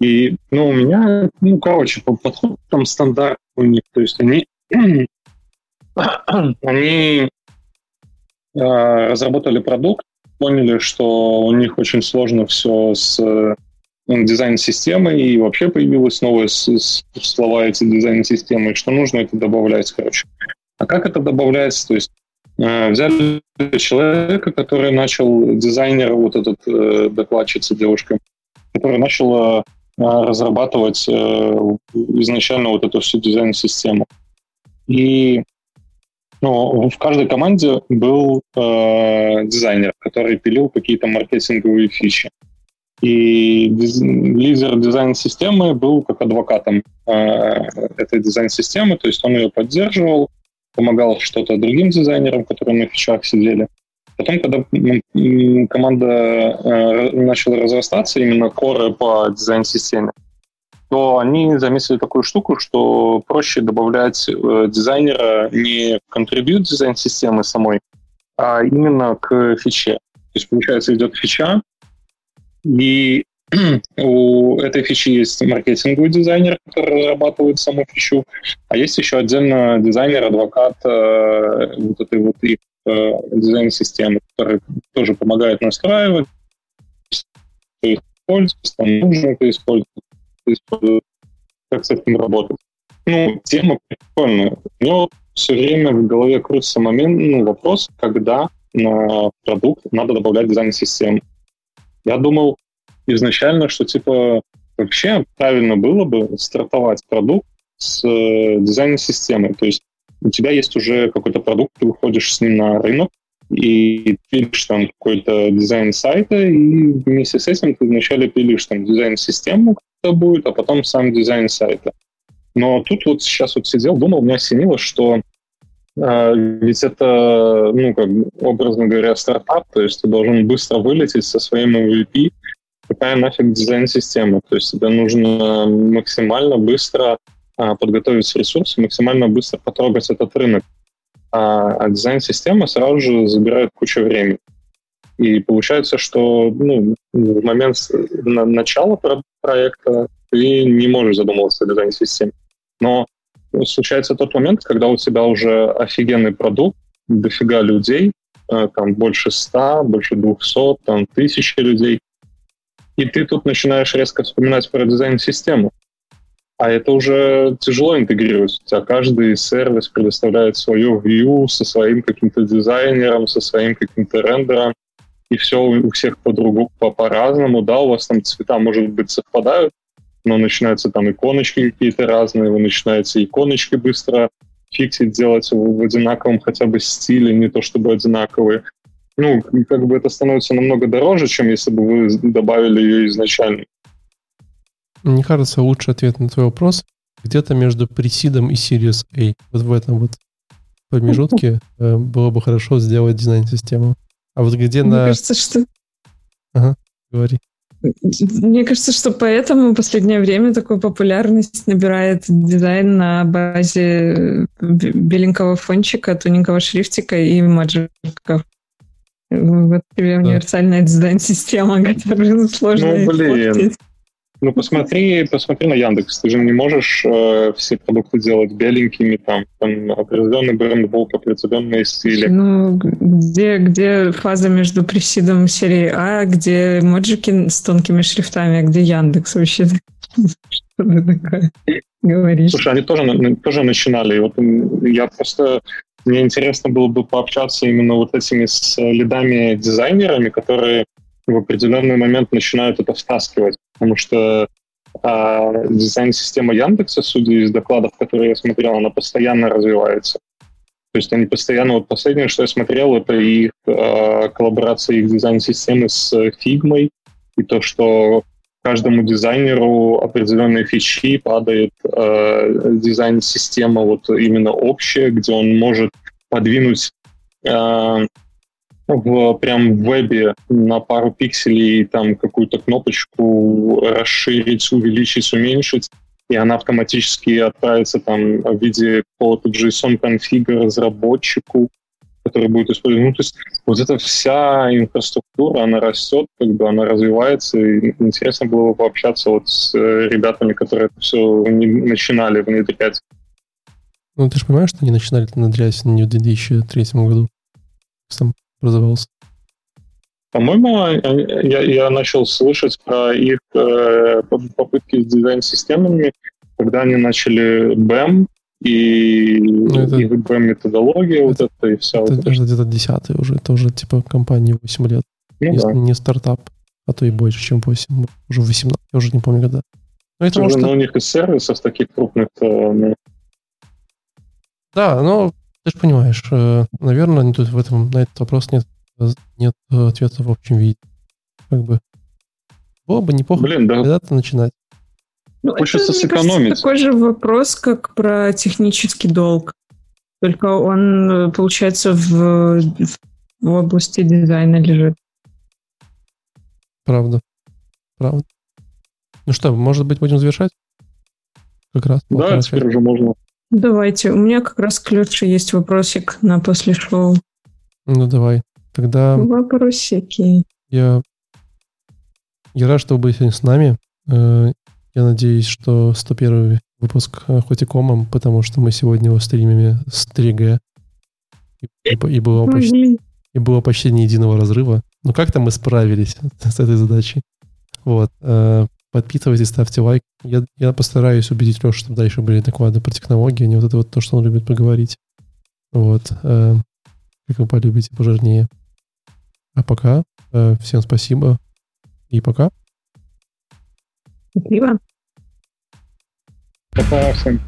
И, ну, у меня, ну, короче, подход там стандарт у них. То есть они, они э, разработали продукт, поняли, что у них очень сложно все с дизайн-системой, и вообще появилось новое слова эти дизайн-системы, что нужно это добавлять, короче. А как это добавляется? То есть э, взяли человека, который начал, дизайнера, вот этот э, докладчица девушка, которая начала э, разрабатывать э, изначально вот эту всю дизайн-систему. И ну, в каждой команде был э, дизайнер, который пилил какие-то маркетинговые фичи. И диз... лидер дизайн-системы был как адвокатом э, этой дизайн-системы, то есть он ее поддерживал, помогал что-то другим дизайнерам, которые на фичах сидели. Потом, когда команда э, начала разрастаться, именно коры по дизайн-системе, то они заметили такую штуку, что проще добавлять э, дизайнера не в контрибьют дизайн-системы самой, а именно к фиче. То есть, получается, идет фича, и у этой фичи есть маркетинговый дизайнер, который разрабатывает саму фичу, а есть еще отдельно дизайнер, адвокат э, вот этой вот их э, дизайн-системы, который тоже помогает настраивать, использовать, там нужно это использовать, как с этим работать. Ну, тема прикольная. У него все время в голове крутится момент, ну, вопрос, когда на продукт надо добавлять дизайн-систему. Я думал изначально, что, типа, вообще правильно было бы стартовать продукт с э, дизайн-системой. То есть у тебя есть уже какой-то продукт, ты выходишь с ним на рынок, и пилишь там какой-то дизайн сайта, и вместе с этим ты вначале пилишь там дизайн-систему, это будет, а потом сам дизайн сайта. Но тут вот сейчас вот сидел, думал, меня осенило, что ведь это, ну, как образно говоря, стартап, то есть ты должен быстро вылететь со своим MVP, какая нафиг дизайн-система. То есть тебе нужно максимально быстро э, подготовить ресурсы, максимально быстро потрогать этот рынок. А, а дизайн-система сразу же забирает кучу времени. И получается, что ну, в момент начала проекта ты не можешь задумываться о дизайн-системе. Но случается тот момент, когда у тебя уже офигенный продукт, дофига людей, э, там больше ста, больше двухсот, там тысячи людей, и ты тут начинаешь резко вспоминать про дизайн-систему. А это уже тяжело интегрировать. У тебя каждый сервис предоставляет свою view со своим каким-то дизайнером, со своим каким-то рендером и все у всех по-другому, по-разному, да, у вас там цвета, может быть, совпадают, но начинаются там иконочки какие-то разные, вы начинаете иконочки быстро фиксить, делать в одинаковом хотя бы стиле, не то чтобы одинаковые. Ну, как бы это становится намного дороже, чем если бы вы добавили ее изначально. Мне кажется, лучший ответ на твой вопрос где-то между пресидом и Series A. Вот в этом вот промежутке э, было бы хорошо сделать дизайн-систему. А вот где Мне на... кажется, что... Ага, говори. Мне кажется, что поэтому в последнее время такую популярность набирает дизайн на базе беленького фончика, тоненького шрифтика и маджиков. Вот тебе универсальная дизайн-система, которая сложно Ну, блин. Ну, посмотри, посмотри на Яндекс. Ты же не можешь э, все продукты делать беленькими, там, там определенный брендбук, определенные стили. Ну, где, где фаза между пресидом серии А, где моджики с тонкими шрифтами, а где Яндекс вообще? Что ты такое говоришь? Слушай, они тоже, тоже начинали. Вот я просто мне интересно было бы пообщаться именно вот этими с лидами-дизайнерами, которые в определенный момент начинают это втаскивать, потому что а, дизайн-система Яндекса, судя из докладов, которые я смотрел, она постоянно развивается. То есть они постоянно, вот последнее, что я смотрел, это их э, коллаборация их дизайн-системы с Figma, и то, что каждому дизайнеру определенные фичи падает э, дизайн-система вот именно общая, где он может подвинуть э, в прям в вебе на пару пикселей там какую-то кнопочку расширить, увеличить, уменьшить, и она автоматически отправится там в виде какого-то JSON конфига разработчику, который будет использовать. Ну, то есть вот эта вся инфраструктура, она растет, как бы она развивается, и интересно было бы пообщаться вот с э, ребятами, которые это все начинали внедрять. Ну, ты же понимаешь, что они начинали это внедрять не в 2003 году? Образовался? По-моему, я, я начал слышать про их э, попытки с дизайн-системами, когда они начали BEM, и ну, это, их BEM-методология, это, вот это и вся это, вот это. где-то десятый уже, это уже типа компании 8 лет. Ну, не, да. не стартап, а то и больше, чем 8, уже 18, я уже не помню когда. Но это может, ну, у них из сервисов таких крупных ну... Да, но ты же понимаешь, э, наверное, тут в этом, на этот вопрос нет, нет ответа в общем виде. Как бы. Было бы неплохо Блин, да. когда-то начинать. Ну, Хочется это, сэкономить. Кажется, такой же вопрос, как про технический долг. Только он, э, получается, в, в области дизайна лежит. Правда. Правда. Ну что, может быть, будем завершать? Как раз. Да, теперь уже можно. Давайте. У меня как раз к Леше есть вопросик на после шоу. Ну, давай. Тогда... Вопросики. Я... Я рад, что вы были сегодня с нами. Э, я надеюсь, что 101 выпуск хоть и комом, потому что мы сегодня его стримим с 3G. И, и, было почти, и было почти ни единого разрыва. Ну, как-то мы справились с этой задачей. Вот. Э, Подписывайтесь, ставьте лайк. Я, я постараюсь убедить Лешу, чтобы дальше были доклады про технологии, а не вот это вот то, что он любит поговорить. Вот. Э, как вы полюбите пожирнее. А пока. Э, всем спасибо. И пока. Спасибо. Пока всем.